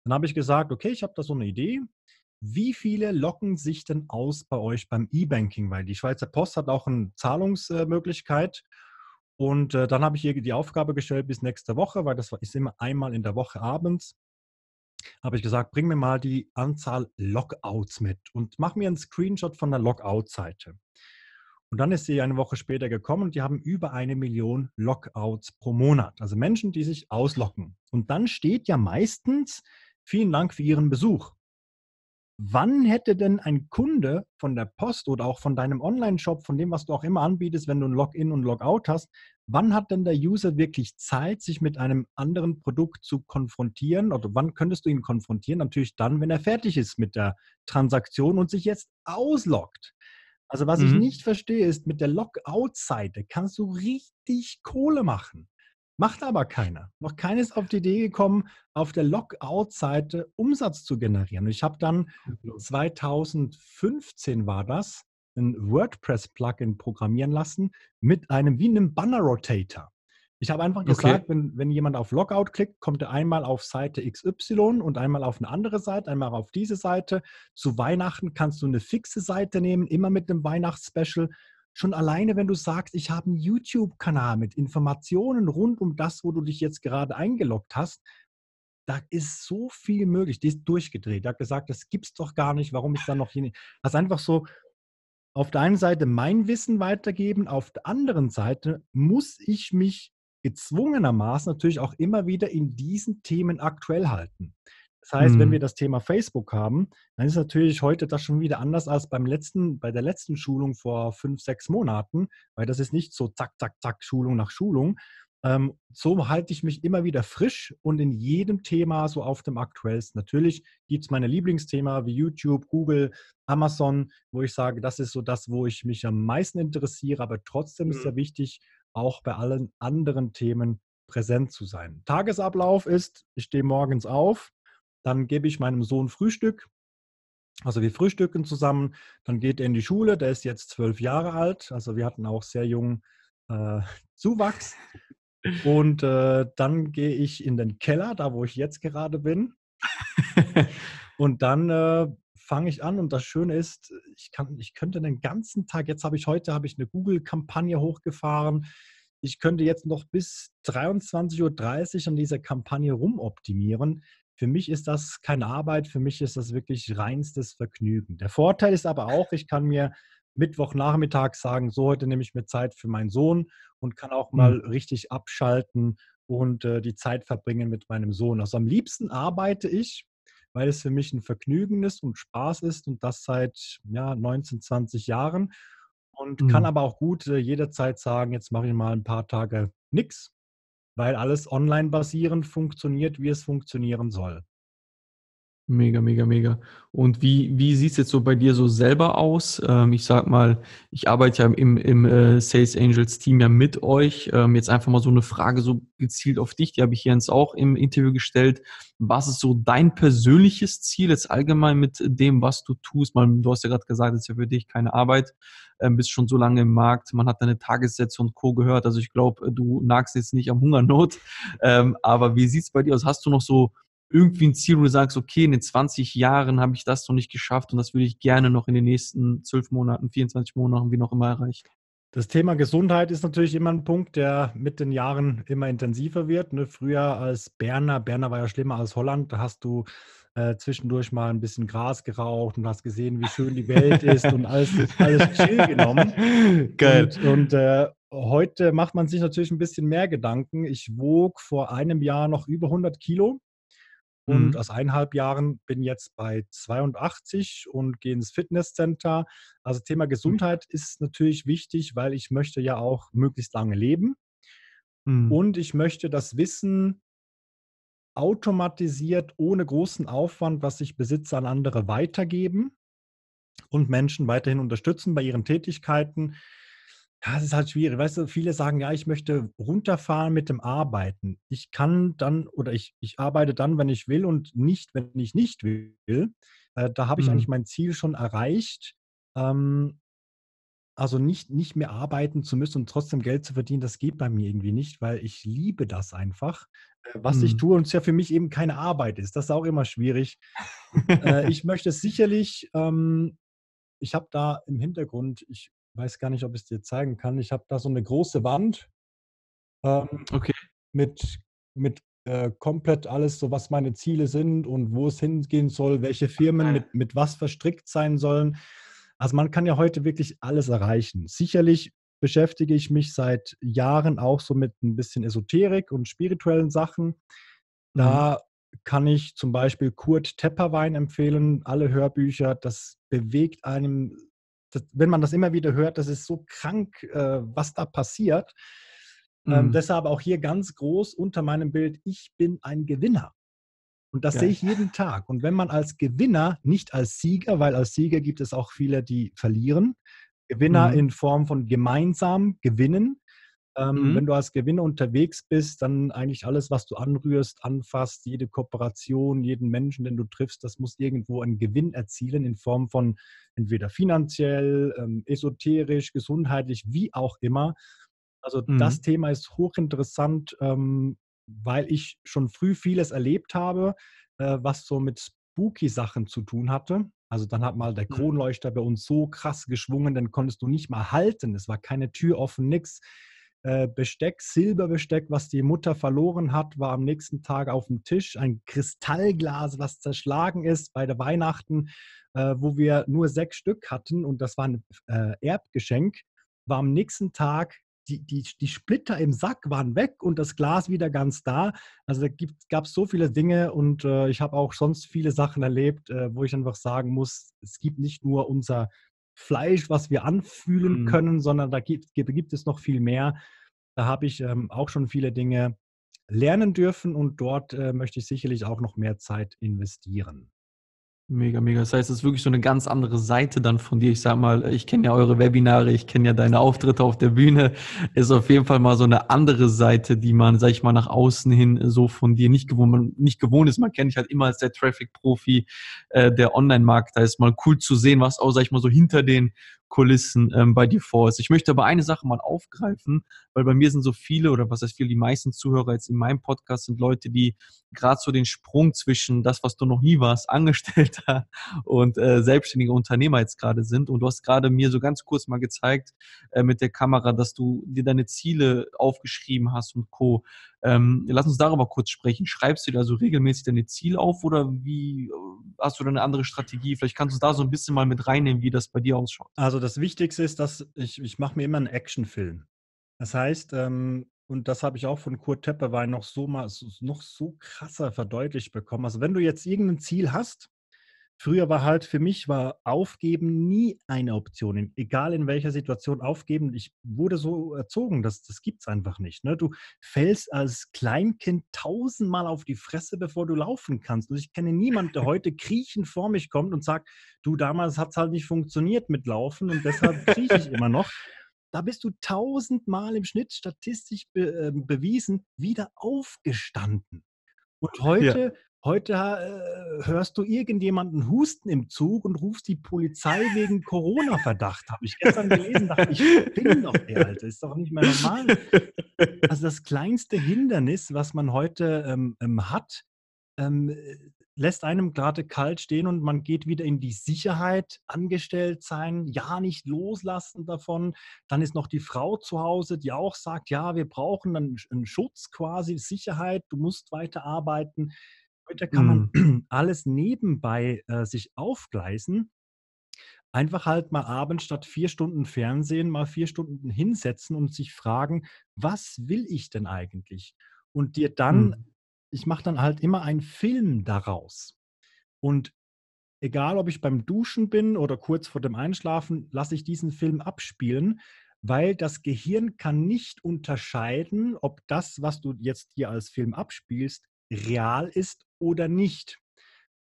Dann habe ich gesagt, okay, ich habe da so eine Idee. Wie viele locken sich denn aus bei euch beim E-Banking? Weil die Schweizer Post hat auch eine Zahlungsmöglichkeit. Und äh, dann habe ich ihr die Aufgabe gestellt bis nächste Woche, weil das ist immer einmal in der Woche abends. Habe ich gesagt, bring mir mal die Anzahl Logouts mit und mach mir einen Screenshot von der Logout-Seite. Und dann ist sie eine Woche später gekommen und die haben über eine Million Lockouts pro Monat. Also Menschen, die sich auslocken. Und dann steht ja meistens, vielen Dank für Ihren Besuch. Wann hätte denn ein Kunde von der Post oder auch von deinem Online-Shop, von dem, was du auch immer anbietest, wenn du ein Login und Logout hast, wann hat denn der User wirklich Zeit, sich mit einem anderen Produkt zu konfrontieren? Oder wann könntest du ihn konfrontieren? Natürlich dann, wenn er fertig ist mit der Transaktion und sich jetzt ausloggt. Also was mhm. ich nicht verstehe, ist, mit der Lockout-Seite kannst du richtig Kohle machen. Macht aber keiner. Noch keines auf die Idee gekommen, auf der Lockout-Seite Umsatz zu generieren. Und ich habe dann 2015 war das, ein WordPress-Plugin programmieren lassen mit einem wie einem Banner-Rotator. Ich habe einfach gesagt, okay. wenn, wenn jemand auf Lockout klickt, kommt er einmal auf Seite XY und einmal auf eine andere Seite, einmal auf diese Seite. Zu Weihnachten kannst du eine fixe Seite nehmen, immer mit einem Weihnachtsspecial. Schon alleine, wenn du sagst, ich habe einen YouTube-Kanal mit Informationen rund um das, wo du dich jetzt gerade eingeloggt hast, da ist so viel möglich. Die ist durchgedreht. Er hat gesagt, das gibt es doch gar nicht. Warum ist da noch hier? Also einfach so auf der einen Seite mein Wissen weitergeben, auf der anderen Seite muss ich mich gezwungenermaßen natürlich auch immer wieder in diesen Themen aktuell halten. Das heißt, mhm. wenn wir das Thema Facebook haben, dann ist natürlich heute das schon wieder anders als beim letzten, bei der letzten Schulung vor fünf, sechs Monaten, weil das ist nicht so zack, zack, zack, Schulung nach Schulung. Ähm, so halte ich mich immer wieder frisch und in jedem Thema so auf dem aktuellsten. Natürlich gibt es meine Lieblingsthema wie YouTube, Google, Amazon, wo ich sage, das ist so das, wo ich mich am meisten interessiere, aber trotzdem mhm. ist ja wichtig, auch bei allen anderen Themen präsent zu sein. Tagesablauf ist, ich stehe morgens auf, dann gebe ich meinem Sohn Frühstück. Also wir frühstücken zusammen, dann geht er in die Schule, der ist jetzt zwölf Jahre alt, also wir hatten auch sehr jungen äh, Zuwachs. Und äh, dann gehe ich in den Keller, da wo ich jetzt gerade bin. und dann äh, fange ich an und das Schöne ist, ich, kann, ich könnte den ganzen Tag, jetzt habe ich heute habe ich eine Google-Kampagne hochgefahren. Ich könnte jetzt noch bis 23.30 Uhr an dieser Kampagne rumoptimieren. Für mich ist das keine Arbeit, für mich ist das wirklich reinstes Vergnügen. Der Vorteil ist aber auch, ich kann mir Mittwochnachmittag sagen, so heute nehme ich mir Zeit für meinen Sohn und kann auch mal mhm. richtig abschalten und äh, die Zeit verbringen mit meinem Sohn. Also am liebsten arbeite ich, weil es für mich ein Vergnügen ist und Spaß ist und das seit ja, 19, 20 Jahren und mhm. kann aber auch gut äh, jederzeit sagen, jetzt mache ich mal ein paar Tage nichts, weil alles online basierend funktioniert, wie es funktionieren soll. Mega, mega, mega. Und wie, wie sieht es jetzt so bei dir so selber aus? Ähm, ich sag mal, ich arbeite ja im, im äh, Sales Angels Team ja mit euch. Ähm, jetzt einfach mal so eine Frage so gezielt auf dich, die habe ich Jens auch im Interview gestellt. Was ist so dein persönliches Ziel jetzt allgemein mit dem, was du tust? Mal, du hast ja gerade gesagt, es ist ja für dich keine Arbeit, ähm, bist schon so lange im Markt, man hat deine Tagessätze und Co. gehört. Also ich glaube, du nagst jetzt nicht am Hungernot. Ähm, aber wie sieht es bei dir aus? Hast du noch so irgendwie ein Ziel, wo du sagst, okay, in den 20 Jahren habe ich das noch nicht geschafft und das würde ich gerne noch in den nächsten 12 Monaten, 24 Monaten, wie noch immer erreichen? Das Thema Gesundheit ist natürlich immer ein Punkt, der mit den Jahren immer intensiver wird. Ne? Früher als Berner, Berner war ja schlimmer als Holland, da hast du äh, zwischendurch mal ein bisschen Gras geraucht und hast gesehen, wie schön die Welt ist und alles, alles chill genommen. Geil. Und, und äh, heute macht man sich natürlich ein bisschen mehr Gedanken. Ich wog vor einem Jahr noch über 100 Kilo und mhm. aus eineinhalb Jahren bin jetzt bei 82 und gehe ins Fitnesscenter. Also Thema mhm. Gesundheit mhm. ist natürlich wichtig, weil ich möchte ja auch möglichst lange leben. Mhm. Und ich möchte das Wissen automatisiert, ohne großen Aufwand, was ich besitze, an andere weitergeben und Menschen weiterhin unterstützen bei ihren Tätigkeiten. Ja, es ist halt schwierig. Weißt du, viele sagen, ja, ich möchte runterfahren mit dem Arbeiten. Ich kann dann oder ich, ich arbeite dann, wenn ich will und nicht, wenn ich nicht will. Äh, da habe ich mhm. eigentlich mein Ziel schon erreicht. Ähm, also nicht, nicht mehr arbeiten zu müssen und trotzdem Geld zu verdienen, das geht bei mir irgendwie nicht, weil ich liebe das einfach, äh, was mhm. ich tue und es ja für mich eben keine Arbeit ist. Das ist auch immer schwierig. äh, ich möchte sicherlich, ähm, ich habe da im Hintergrund, ich weiß gar nicht, ob ich es dir zeigen kann. Ich habe da so eine große Wand ähm, okay. mit, mit äh, komplett alles, so was meine Ziele sind und wo es hingehen soll, welche Firmen mit, mit was verstrickt sein sollen. Also man kann ja heute wirklich alles erreichen. Sicherlich beschäftige ich mich seit Jahren auch so mit ein bisschen Esoterik und spirituellen Sachen. Da mhm. kann ich zum Beispiel Kurt Tepperwein empfehlen, alle Hörbücher. Das bewegt einem das, wenn man das immer wieder hört, das ist so krank, äh, was da passiert. Ähm, mhm. deshalb auch hier ganz groß unter meinem Bild, ich bin ein Gewinner. Und das Geil. sehe ich jeden Tag. Und wenn man als Gewinner, nicht als Sieger, weil als Sieger gibt es auch viele, die verlieren, Gewinner mhm. in Form von gemeinsam gewinnen. Ähm, mhm. Wenn du als Gewinner unterwegs bist, dann eigentlich alles, was du anrührst, anfasst, jede Kooperation, jeden Menschen, den du triffst, das muss irgendwo einen Gewinn erzielen in Form von entweder finanziell, ähm, esoterisch, gesundheitlich, wie auch immer. Also mhm. das Thema ist hochinteressant, ähm, weil ich schon früh vieles erlebt habe, äh, was so mit spooky Sachen zu tun hatte. Also dann hat mal der mhm. Kronleuchter bei uns so krass geschwungen, dann konntest du nicht mal halten. Es war keine Tür offen, nichts. Äh, Besteck, Silberbesteck, was die Mutter verloren hat, war am nächsten Tag auf dem Tisch. Ein Kristallglas, was zerschlagen ist bei der Weihnachten, äh, wo wir nur sechs Stück hatten und das war ein äh, Erbgeschenk, war am nächsten Tag die, die, die Splitter im Sack waren weg und das Glas wieder ganz da. Also da gab es so viele Dinge und äh, ich habe auch sonst viele Sachen erlebt, äh, wo ich einfach sagen muss, es gibt nicht nur unser Fleisch, was wir anfühlen mhm. können, sondern da gibt, gibt, es noch viel mehr. Da habe ich ähm, auch schon viele Dinge lernen dürfen und dort äh, möchte ich sicherlich auch noch mehr Zeit investieren. Mega, mega. Das heißt, es ist wirklich so eine ganz andere Seite dann von dir. Ich sag mal, ich kenne ja eure Webinare, ich kenne ja deine Auftritte auf der Bühne. Ist auf jeden Fall mal so eine andere Seite, die man, sag ich mal, nach außen hin so von dir nicht gewohnt, man nicht gewohnt ist. Man kennt dich halt immer als der Traffic-Profi, äh, der Online-Markt. Da ist mal cool zu sehen, was auch, sag ich mal, so hinter den Kulissen ähm, bei dir vor ist. Ich möchte aber eine Sache mal aufgreifen, weil bei mir sind so viele oder was heißt viele, die meisten Zuhörer jetzt in meinem Podcast sind Leute, die gerade so den Sprung zwischen das, was du noch nie warst, Angestellter und äh, selbstständiger Unternehmer jetzt gerade sind. Und du hast gerade mir so ganz kurz mal gezeigt äh, mit der Kamera, dass du dir deine Ziele aufgeschrieben hast und Co. Ähm, lass uns darüber kurz sprechen. Schreibst du dir also regelmäßig deine Ziele auf oder wie äh, hast du da eine andere Strategie? Vielleicht kannst du da so ein bisschen mal mit reinnehmen, wie das bei dir ausschaut. Also das Wichtigste ist, dass ich, ich mache mir immer einen Actionfilm. Das heißt, ähm, und das habe ich auch von Kurt Tepperwein noch so mal noch so krasser verdeutlicht bekommen. Also wenn du jetzt irgendein Ziel hast, Früher war halt für mich war Aufgeben nie eine Option, egal in welcher Situation aufgeben. Ich wurde so erzogen, dass das gibt es einfach nicht. Ne? Du fällst als Kleinkind tausendmal auf die Fresse, bevor du laufen kannst. Und ich kenne niemanden, der heute kriechend vor mich kommt und sagt, du damals hat es halt nicht funktioniert mit Laufen und deshalb krieche ich immer noch. Da bist du tausendmal im Schnitt statistisch be äh, bewiesen wieder aufgestanden. Und heute ja. Heute äh, hörst du irgendjemanden husten im Zug und rufst die Polizei wegen Corona-Verdacht. Habe ich gestern gelesen, dachte ich, bin doch der Alte, ist doch nicht mehr normal. Also das kleinste Hindernis, was man heute ähm, ähm, hat, ähm, lässt einem gerade kalt stehen und man geht wieder in die Sicherheit, angestellt sein, ja nicht loslassen davon. Dann ist noch die Frau zu Hause, die auch sagt, ja, wir brauchen einen, einen Schutz quasi, Sicherheit, du musst weiter arbeiten. Heute kann man mhm. alles nebenbei äh, sich aufgleisen. Einfach halt mal abends statt vier Stunden Fernsehen mal vier Stunden hinsetzen und sich fragen, was will ich denn eigentlich? Und dir dann, mhm. ich mache dann halt immer einen Film daraus. Und egal, ob ich beim Duschen bin oder kurz vor dem Einschlafen, lasse ich diesen Film abspielen, weil das Gehirn kann nicht unterscheiden, ob das, was du jetzt hier als Film abspielst, real ist oder nicht.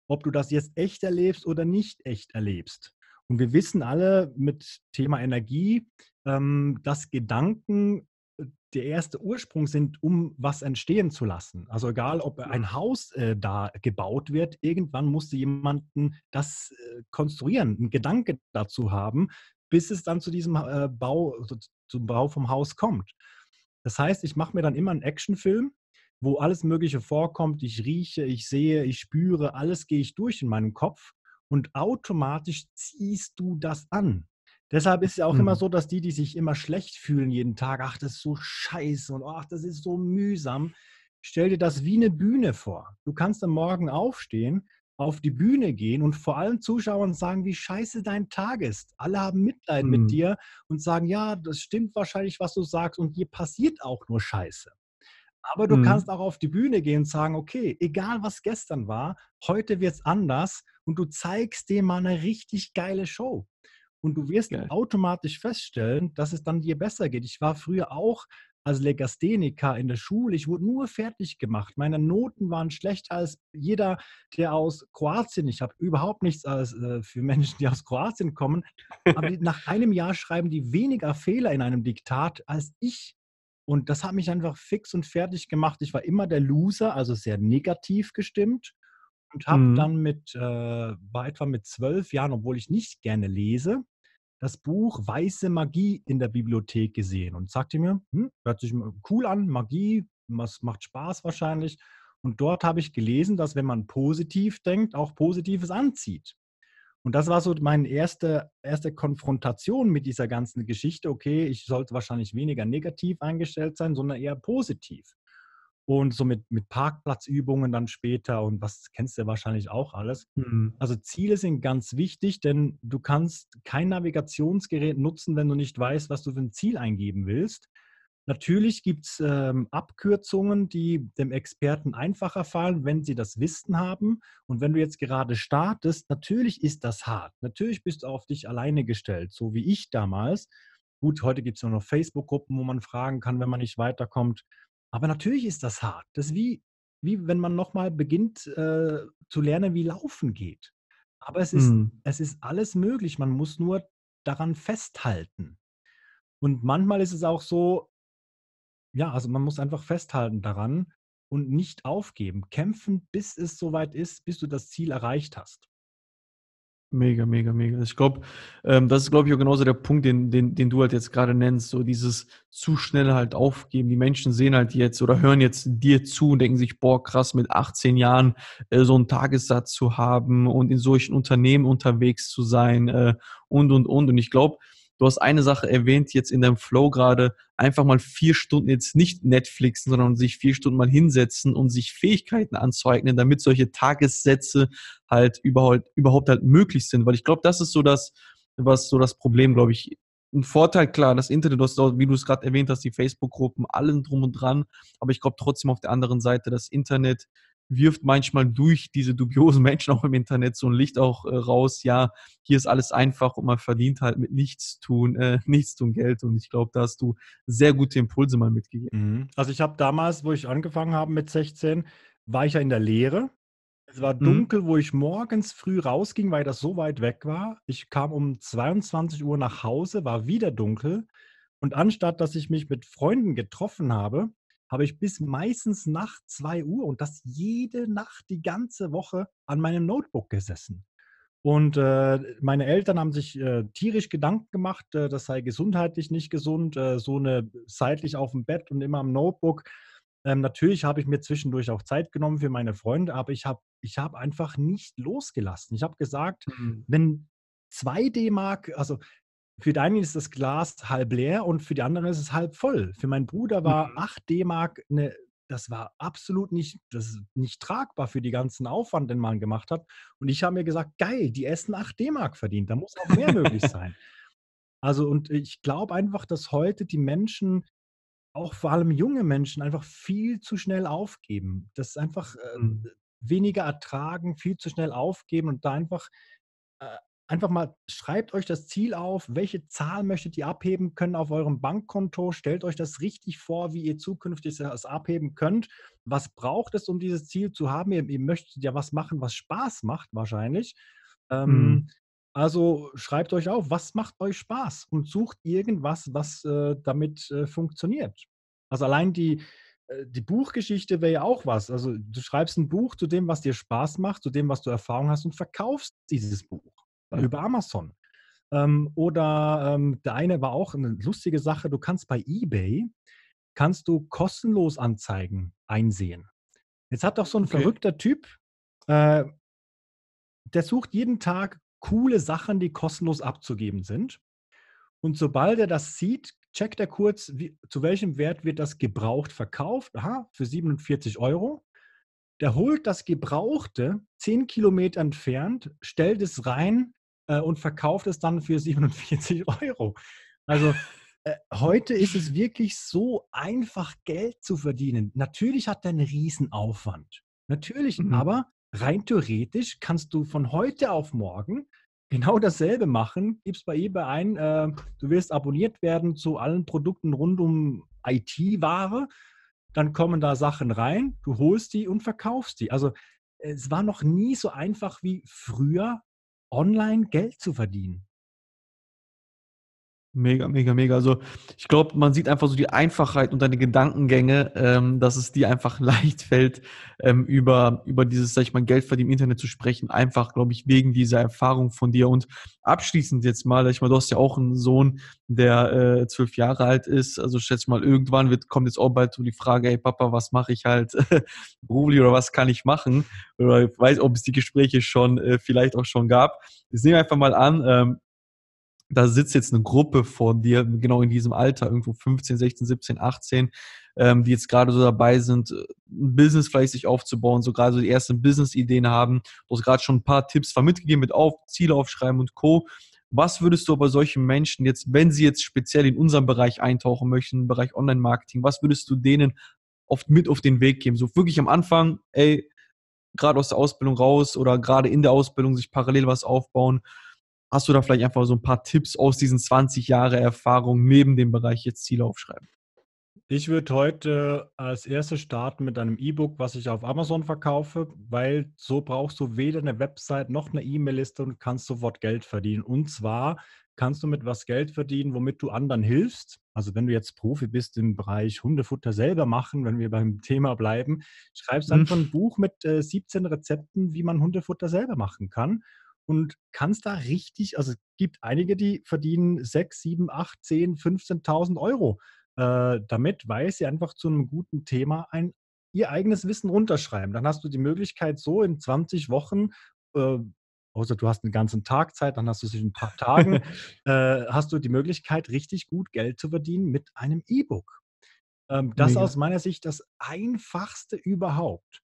Ob du das jetzt echt erlebst oder nicht echt erlebst. Und wir wissen alle mit Thema Energie, ähm, dass Gedanken äh, der erste Ursprung sind, um was entstehen zu lassen. Also egal, ob ein Haus äh, da gebaut wird, irgendwann musste jemanden das äh, konstruieren, einen Gedanke dazu haben, bis es dann zu diesem äh, Bau, zum Bau vom Haus kommt. Das heißt, ich mache mir dann immer einen Actionfilm, wo alles Mögliche vorkommt. Ich rieche, ich sehe, ich spüre, alles gehe ich durch in meinem Kopf und automatisch ziehst du das an. Deshalb ist es ja auch mhm. immer so, dass die, die sich immer schlecht fühlen jeden Tag, ach, das ist so scheiße und ach, das ist so mühsam. Stell dir das wie eine Bühne vor. Du kannst am Morgen aufstehen, auf die Bühne gehen und vor allen Zuschauern sagen, wie scheiße dein Tag ist. Alle haben Mitleid mhm. mit dir und sagen, ja, das stimmt wahrscheinlich, was du sagst und dir passiert auch nur Scheiße. Aber du mhm. kannst auch auf die Bühne gehen und sagen, okay, egal was gestern war, heute wird es anders und du zeigst dem mal eine richtig geile Show. Und du wirst Geil. automatisch feststellen, dass es dann dir besser geht. Ich war früher auch als Legastheniker in der Schule. Ich wurde nur fertig gemacht. Meine Noten waren schlechter als jeder, der aus Kroatien. Ich habe überhaupt nichts als, äh, für Menschen, die aus Kroatien kommen. Aber nach einem Jahr schreiben die weniger Fehler in einem Diktat als ich. Und das hat mich einfach fix und fertig gemacht. Ich war immer der Loser, also sehr negativ gestimmt und habe mhm. dann mit, äh, war etwa mit zwölf Jahren, obwohl ich nicht gerne lese, das Buch Weiße Magie in der Bibliothek gesehen und sagte mir, hm, hört sich cool an, Magie, was macht Spaß wahrscheinlich. Und dort habe ich gelesen, dass wenn man positiv denkt, auch Positives anzieht. Und das war so meine erste, erste Konfrontation mit dieser ganzen Geschichte. Okay, ich sollte wahrscheinlich weniger negativ eingestellt sein, sondern eher positiv. Und so mit, mit Parkplatzübungen dann später und was kennst du wahrscheinlich auch alles. Mhm. Also Ziele sind ganz wichtig, denn du kannst kein Navigationsgerät nutzen, wenn du nicht weißt, was du für ein Ziel eingeben willst. Natürlich gibt es ähm, Abkürzungen, die dem Experten einfacher fallen, wenn sie das Wissen haben. Und wenn du jetzt gerade startest, natürlich ist das hart. Natürlich bist du auf dich alleine gestellt, so wie ich damals. Gut, heute gibt es nur noch Facebook-Gruppen, wo man fragen kann, wenn man nicht weiterkommt. Aber natürlich ist das hart. Das ist wie, wie wenn man nochmal beginnt äh, zu lernen, wie Laufen geht. Aber es ist, mhm. es ist alles möglich. Man muss nur daran festhalten. Und manchmal ist es auch so, ja, also man muss einfach festhalten daran und nicht aufgeben. Kämpfen, bis es soweit ist, bis du das Ziel erreicht hast. Mega, mega, mega. Ich glaube, ähm, das ist, glaube ich, auch genauso der Punkt, den, den, den du halt jetzt gerade nennst, so dieses zu schnell halt aufgeben. Die Menschen sehen halt jetzt oder hören jetzt dir zu und denken sich, boah, krass, mit 18 Jahren äh, so einen Tagessatz zu haben und in solchen Unternehmen unterwegs zu sein äh, und, und, und. Und ich glaube, Du hast eine Sache erwähnt jetzt in deinem Flow gerade, einfach mal vier Stunden jetzt nicht Netflixen, sondern sich vier Stunden mal hinsetzen und sich Fähigkeiten anzueignen, damit solche Tagessätze halt überhaupt, überhaupt halt möglich sind. Weil ich glaube, das ist so das, was so das Problem, glaube ich, ein Vorteil, klar, das Internet, du hast, wie du es gerade erwähnt hast, die Facebook-Gruppen, allen drum und dran. Aber ich glaube trotzdem auf der anderen Seite, das Internet wirft manchmal durch diese dubiosen Menschen auch im Internet so ein Licht auch äh, raus, ja, hier ist alles einfach und man verdient halt mit nichts tun, äh, nichts tun Geld. Und ich glaube, da hast du sehr gute Impulse mal mitgegeben. Mhm. Also ich habe damals, wo ich angefangen habe mit 16, war ich ja in der Lehre. Es war mhm. dunkel, mhm. wo ich morgens früh rausging, weil das so weit weg war. Ich kam um 22 Uhr nach Hause, war wieder dunkel. Und anstatt dass ich mich mit Freunden getroffen habe, habe ich bis meistens nach 2 Uhr und das jede Nacht die ganze Woche an meinem Notebook gesessen. Und äh, meine Eltern haben sich äh, tierisch Gedanken gemacht, äh, das sei gesundheitlich nicht gesund, äh, so eine seitlich auf dem Bett und immer am Notebook. Ähm, natürlich habe ich mir zwischendurch auch Zeit genommen für meine Freunde, aber ich habe ich hab einfach nicht losgelassen. Ich habe gesagt, mhm. wenn 2 D-Mark, also für den einen ist das Glas halb leer und für die anderen ist es halb voll. Für meinen Bruder war mhm. 8 D-Mark eine das war absolut nicht, das nicht tragbar für die ganzen Aufwand, den man gemacht hat. Und ich habe mir gesagt, geil, die essen 8 D-Mark verdient, da muss auch mehr möglich sein. Also, und ich glaube einfach, dass heute die Menschen, auch vor allem junge Menschen, einfach viel zu schnell aufgeben. Das ist einfach äh, mhm. weniger ertragen, viel zu schnell aufgeben und da einfach äh, einfach mal schreibt euch das Ziel auf, welche Zahl möchtet ihr abheben können auf eurem Bankkonto, stellt euch das richtig vor, wie ihr zukünftig das abheben könnt. Was braucht es, um dieses Ziel zu haben? Ihr, ihr möchtet ja was machen, was Spaß macht wahrscheinlich. Ähm, mhm. Also schreibt euch auf, was macht euch Spaß und sucht irgendwas, was äh, damit äh, funktioniert. Also allein die, äh, die Buchgeschichte wäre ja auch was. Also du schreibst ein Buch zu dem, was dir Spaß macht, zu dem, was du Erfahrung hast und verkaufst dieses Buch über Amazon. Ähm, oder ähm, der eine war auch eine lustige Sache, du kannst bei eBay, kannst du kostenlos Anzeigen einsehen. Jetzt hat doch so ein okay. verrückter Typ, äh, der sucht jeden Tag coole Sachen, die kostenlos abzugeben sind. Und sobald er das sieht, checkt er kurz, wie, zu welchem Wert wird das gebraucht verkauft. Aha, für 47 Euro. Der holt das Gebrauchte 10 Kilometer entfernt, stellt es rein äh, und verkauft es dann für 47 Euro. Also äh, heute ist es wirklich so einfach, Geld zu verdienen. Natürlich hat er einen Riesenaufwand. Natürlich, mhm. aber rein theoretisch kannst du von heute auf morgen genau dasselbe machen. Gibst bei eBay ein, äh, du wirst abonniert werden zu allen Produkten rund um IT-Ware, dann kommen da Sachen rein, du holst die und verkaufst die. Also es war noch nie so einfach wie früher, online Geld zu verdienen. Mega, mega, mega. Also ich glaube, man sieht einfach so die Einfachheit und deine Gedankengänge, ähm, dass es dir einfach leicht fällt, ähm, über, über dieses, sag ich mal, Geld verdienen im Internet zu sprechen. Einfach, glaube ich, wegen dieser Erfahrung von dir. Und abschließend jetzt mal, sag ich mal, du hast ja auch einen Sohn, der äh, zwölf Jahre alt ist. Also schätze mal, irgendwann wird, kommt jetzt auch bald so die Frage, hey Papa, was mache ich halt beruflich oder was kann ich machen? Oder ich weiß, ob es die Gespräche schon äh, vielleicht auch schon gab. Nehmen wir einfach mal an, ähm, da sitzt jetzt eine Gruppe vor dir, genau in diesem Alter, irgendwo 15, 16, 17, 18, ähm, die jetzt gerade so dabei sind, äh, ein Business vielleicht sich aufzubauen, so gerade so die ersten Business-Ideen haben. Du hast gerade schon ein paar Tipps vermitgegeben mit auf, Ziele aufschreiben und Co. Was würdest du aber solchen Menschen jetzt, wenn sie jetzt speziell in unserem Bereich eintauchen möchten, im Bereich Online-Marketing, was würdest du denen oft mit auf den Weg geben? So wirklich am Anfang, ey, gerade aus der Ausbildung raus oder gerade in der Ausbildung sich parallel was aufbauen Hast du da vielleicht einfach so ein paar Tipps aus diesen 20 Jahre Erfahrung neben dem Bereich jetzt Ziele aufschreiben? Ich würde heute als erstes starten mit einem E-Book, was ich auf Amazon verkaufe, weil so brauchst du weder eine Website noch eine E-Mail-Liste und kannst sofort Geld verdienen. Und zwar kannst du mit was Geld verdienen, womit du anderen hilfst. Also wenn du jetzt Profi bist im Bereich Hundefutter selber machen, wenn wir beim Thema bleiben, schreibst einfach ein Buch mit äh, 17 Rezepten, wie man Hundefutter selber machen kann und kannst da richtig, also es gibt einige, die verdienen 6, 7, 8, 10, 15.000 Euro äh, damit, weil sie einfach zu einem guten Thema ein, ihr eigenes Wissen runterschreiben. Dann hast du die Möglichkeit, so in 20 Wochen, äh, außer du hast einen ganzen Tag Zeit, dann hast du sich ein paar Tagen, äh, hast du die Möglichkeit, richtig gut Geld zu verdienen mit einem E-Book. Ähm, das Mega. aus meiner Sicht das einfachste überhaupt.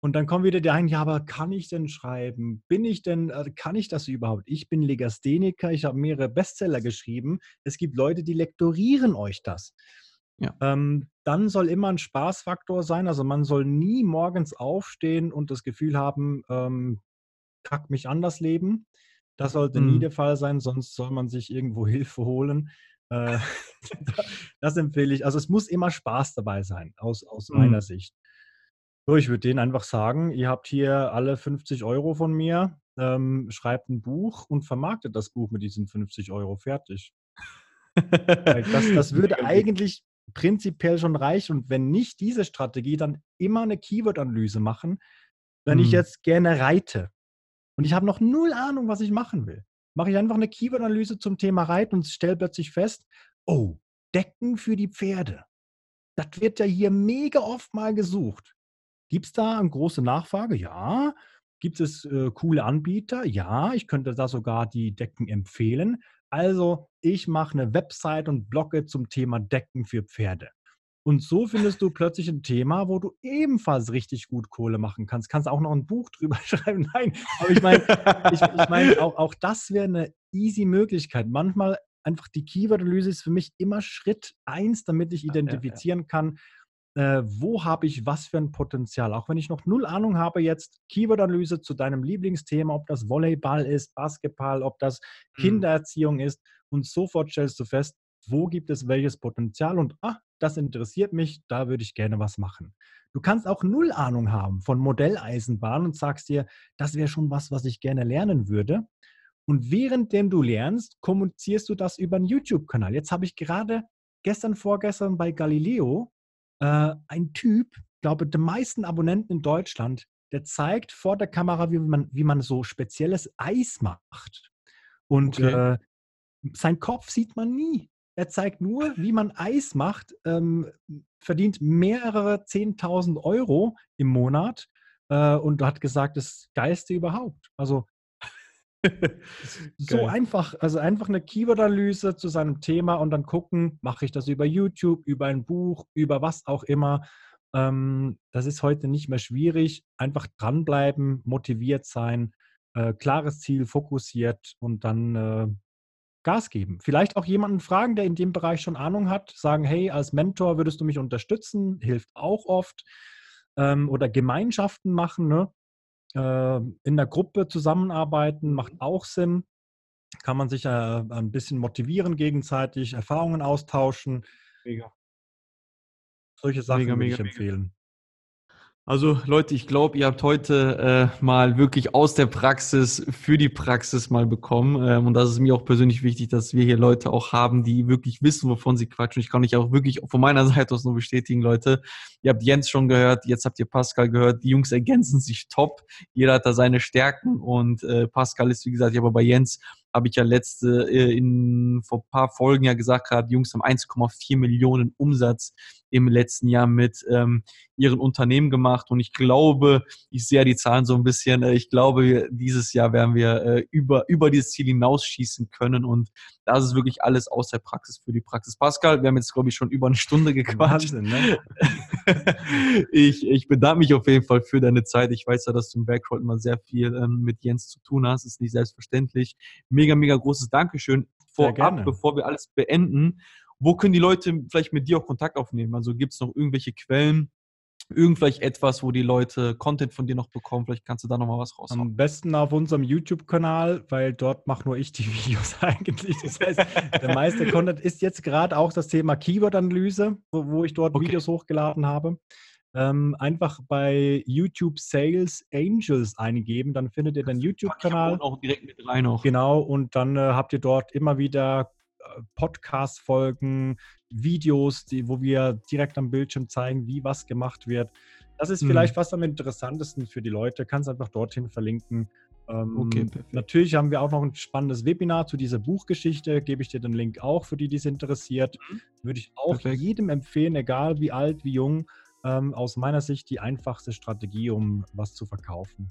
Und dann kommen wieder die ein, ja, aber kann ich denn schreiben? Bin ich denn, äh, kann ich das überhaupt? Ich bin Legastheniker, ich habe mehrere Bestseller geschrieben. Es gibt Leute, die lektorieren euch das. Ja. Ähm, dann soll immer ein Spaßfaktor sein. Also man soll nie morgens aufstehen und das Gefühl haben, ähm, kack mich an das Leben. Das sollte mhm. nie der Fall sein, sonst soll man sich irgendwo Hilfe holen. Äh, das empfehle ich. Also es muss immer Spaß dabei sein, aus, aus mhm. meiner Sicht. So, ich würde denen einfach sagen, ihr habt hier alle 50 Euro von mir, ähm, schreibt ein Buch und vermarktet das Buch mit diesen 50 Euro fertig. das, das würde eigentlich prinzipiell schon reichen. Und wenn nicht diese Strategie, dann immer eine Keyword-Analyse machen. Wenn hm. ich jetzt gerne reite und ich habe noch null Ahnung, was ich machen will, mache ich einfach eine Keyword-Analyse zum Thema Reiten und stelle plötzlich fest, oh, Decken für die Pferde. Das wird ja hier mega oft mal gesucht. Gibt es da eine große Nachfrage? Ja. Gibt es äh, coole Anbieter? Ja, ich könnte da sogar die Decken empfehlen. Also, ich mache eine Website und blogge zum Thema Decken für Pferde. Und so findest du plötzlich ein Thema, wo du ebenfalls richtig gut Kohle machen kannst. Kannst auch noch ein Buch drüber schreiben. Nein, aber ich meine, ich, ich mein, auch, auch das wäre eine easy Möglichkeit. Manchmal einfach die Keyword-Analyse ist für mich immer Schritt eins, damit ich identifizieren kann, äh, wo habe ich was für ein Potenzial. Auch wenn ich noch null Ahnung habe jetzt, Keyword-Analyse zu deinem Lieblingsthema, ob das Volleyball ist, Basketball, ob das mhm. Kindererziehung ist und sofort stellst du fest, wo gibt es welches Potenzial und ah, das interessiert mich, da würde ich gerne was machen. Du kannst auch null Ahnung haben von Modelleisenbahn und sagst dir, das wäre schon was, was ich gerne lernen würde. Und währenddem du lernst, kommunizierst du das über einen YouTube-Kanal. Jetzt habe ich gerade gestern, vorgestern bei Galileo äh, ein Typ, glaube die meisten Abonnenten in Deutschland, der zeigt vor der Kamera, wie man, wie man so spezielles Eis macht. Und okay. äh, sein Kopf sieht man nie. Er zeigt nur, wie man Eis macht, ähm, verdient mehrere 10.000 Euro im Monat äh, und hat gesagt, das Geiste überhaupt. Also so einfach, also einfach eine Keyword-Analyse zu seinem Thema und dann gucken, mache ich das über YouTube, über ein Buch, über was auch immer. Ähm, das ist heute nicht mehr schwierig. Einfach dranbleiben, motiviert sein, äh, klares Ziel, fokussiert und dann äh, Gas geben. Vielleicht auch jemanden fragen, der in dem Bereich schon Ahnung hat, sagen, hey, als Mentor würdest du mich unterstützen, hilft auch oft. Ähm, oder Gemeinschaften machen, ne? Äh, in der Gruppe zusammenarbeiten macht mhm. auch Sinn. Kann man sich äh, ein bisschen motivieren gegenseitig, Erfahrungen austauschen. Mega. Solche Sachen mega, würde ich empfehlen. Also Leute, ich glaube, ihr habt heute äh, mal wirklich aus der Praxis für die Praxis mal bekommen. Ähm, und das ist mir auch persönlich wichtig, dass wir hier Leute auch haben, die wirklich wissen, wovon sie quatschen. Ich kann euch auch wirklich von meiner Seite aus nur bestätigen, Leute. Ihr habt Jens schon gehört, jetzt habt ihr Pascal gehört. Die Jungs ergänzen sich top. Jeder hat da seine Stärken und äh, Pascal ist, wie gesagt, ich habe bei Jens habe ich ja letzte äh, in vor paar Folgen ja gesagt, gerade Jungs haben 1,4 Millionen Umsatz im letzten Jahr mit ähm, ihren Unternehmen gemacht. Und ich glaube, ich sehe ja die Zahlen so ein bisschen, äh, ich glaube, dieses Jahr werden wir äh, über, über dieses Ziel hinausschießen können. Und das ist wirklich alles aus der Praxis für die Praxis. Pascal, wir haben jetzt, glaube ich, schon über eine Stunde gequatscht. Wahnsinn, ne? ich, ich bedanke mich auf jeden Fall für deine Zeit. Ich weiß ja, dass du im Background immer sehr viel ähm, mit Jens zu tun hast. Ist nicht selbstverständlich. Mega, mega großes Dankeschön. Vorab, bevor wir alles beenden, wo können die Leute vielleicht mit dir auch Kontakt aufnehmen? Also gibt es noch irgendwelche Quellen, irgendwelche etwas, wo die Leute Content von dir noch bekommen? Vielleicht kannst du da nochmal was raushauen. Am besten auf unserem YouTube-Kanal, weil dort mache nur ich die Videos eigentlich. Das heißt, der meiste Content ist jetzt gerade auch das Thema Keyword-Analyse, wo, wo, ich dort okay. Videos hochgeladen habe. Ähm, einfach bei YouTube Sales Angels eingeben, dann findet ihr den YouTube-Kanal. auch direkt mit rein noch. Genau, und dann äh, habt ihr dort immer wieder Podcast-Folgen, Videos, die, wo wir direkt am Bildschirm zeigen, wie was gemacht wird. Das ist mhm. vielleicht fast am interessantesten für die Leute. Kannst einfach dorthin verlinken. Ähm, okay, natürlich haben wir auch noch ein spannendes Webinar zu dieser Buchgeschichte. Gebe ich dir den Link auch für die, die es interessiert. Mhm. Würde ich auch perfekt. jedem empfehlen, egal wie alt, wie jung. Ähm, aus meiner Sicht die einfachste Strategie, um was zu verkaufen.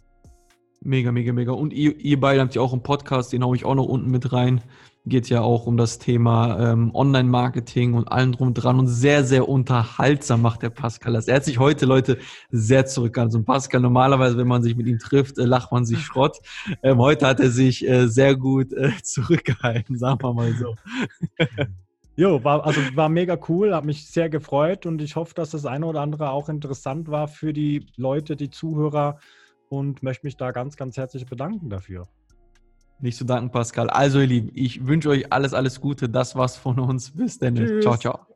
Mega, mega, mega. Und ihr, ihr beide habt ja auch einen Podcast, den haue ich auch noch unten mit rein geht ja auch um das Thema ähm, Online-Marketing und allem drum dran und sehr, sehr unterhaltsam macht der Pascal das. Er hat sich heute, Leute, sehr zurückgehalten. Ein Pascal, normalerweise, wenn man sich mit ihm trifft, äh, lacht man sich Schrott. Ähm, heute hat er sich äh, sehr gut äh, zurückgehalten, sagen wir mal so. Jo, war, also war mega cool, hat mich sehr gefreut und ich hoffe, dass das eine oder andere auch interessant war für die Leute, die Zuhörer und möchte mich da ganz, ganz herzlich bedanken dafür. Nicht zu danken, Pascal. Also, ihr Lieben, ich wünsche euch alles, alles Gute. Das war's von uns. Bis dann. Ciao, ciao.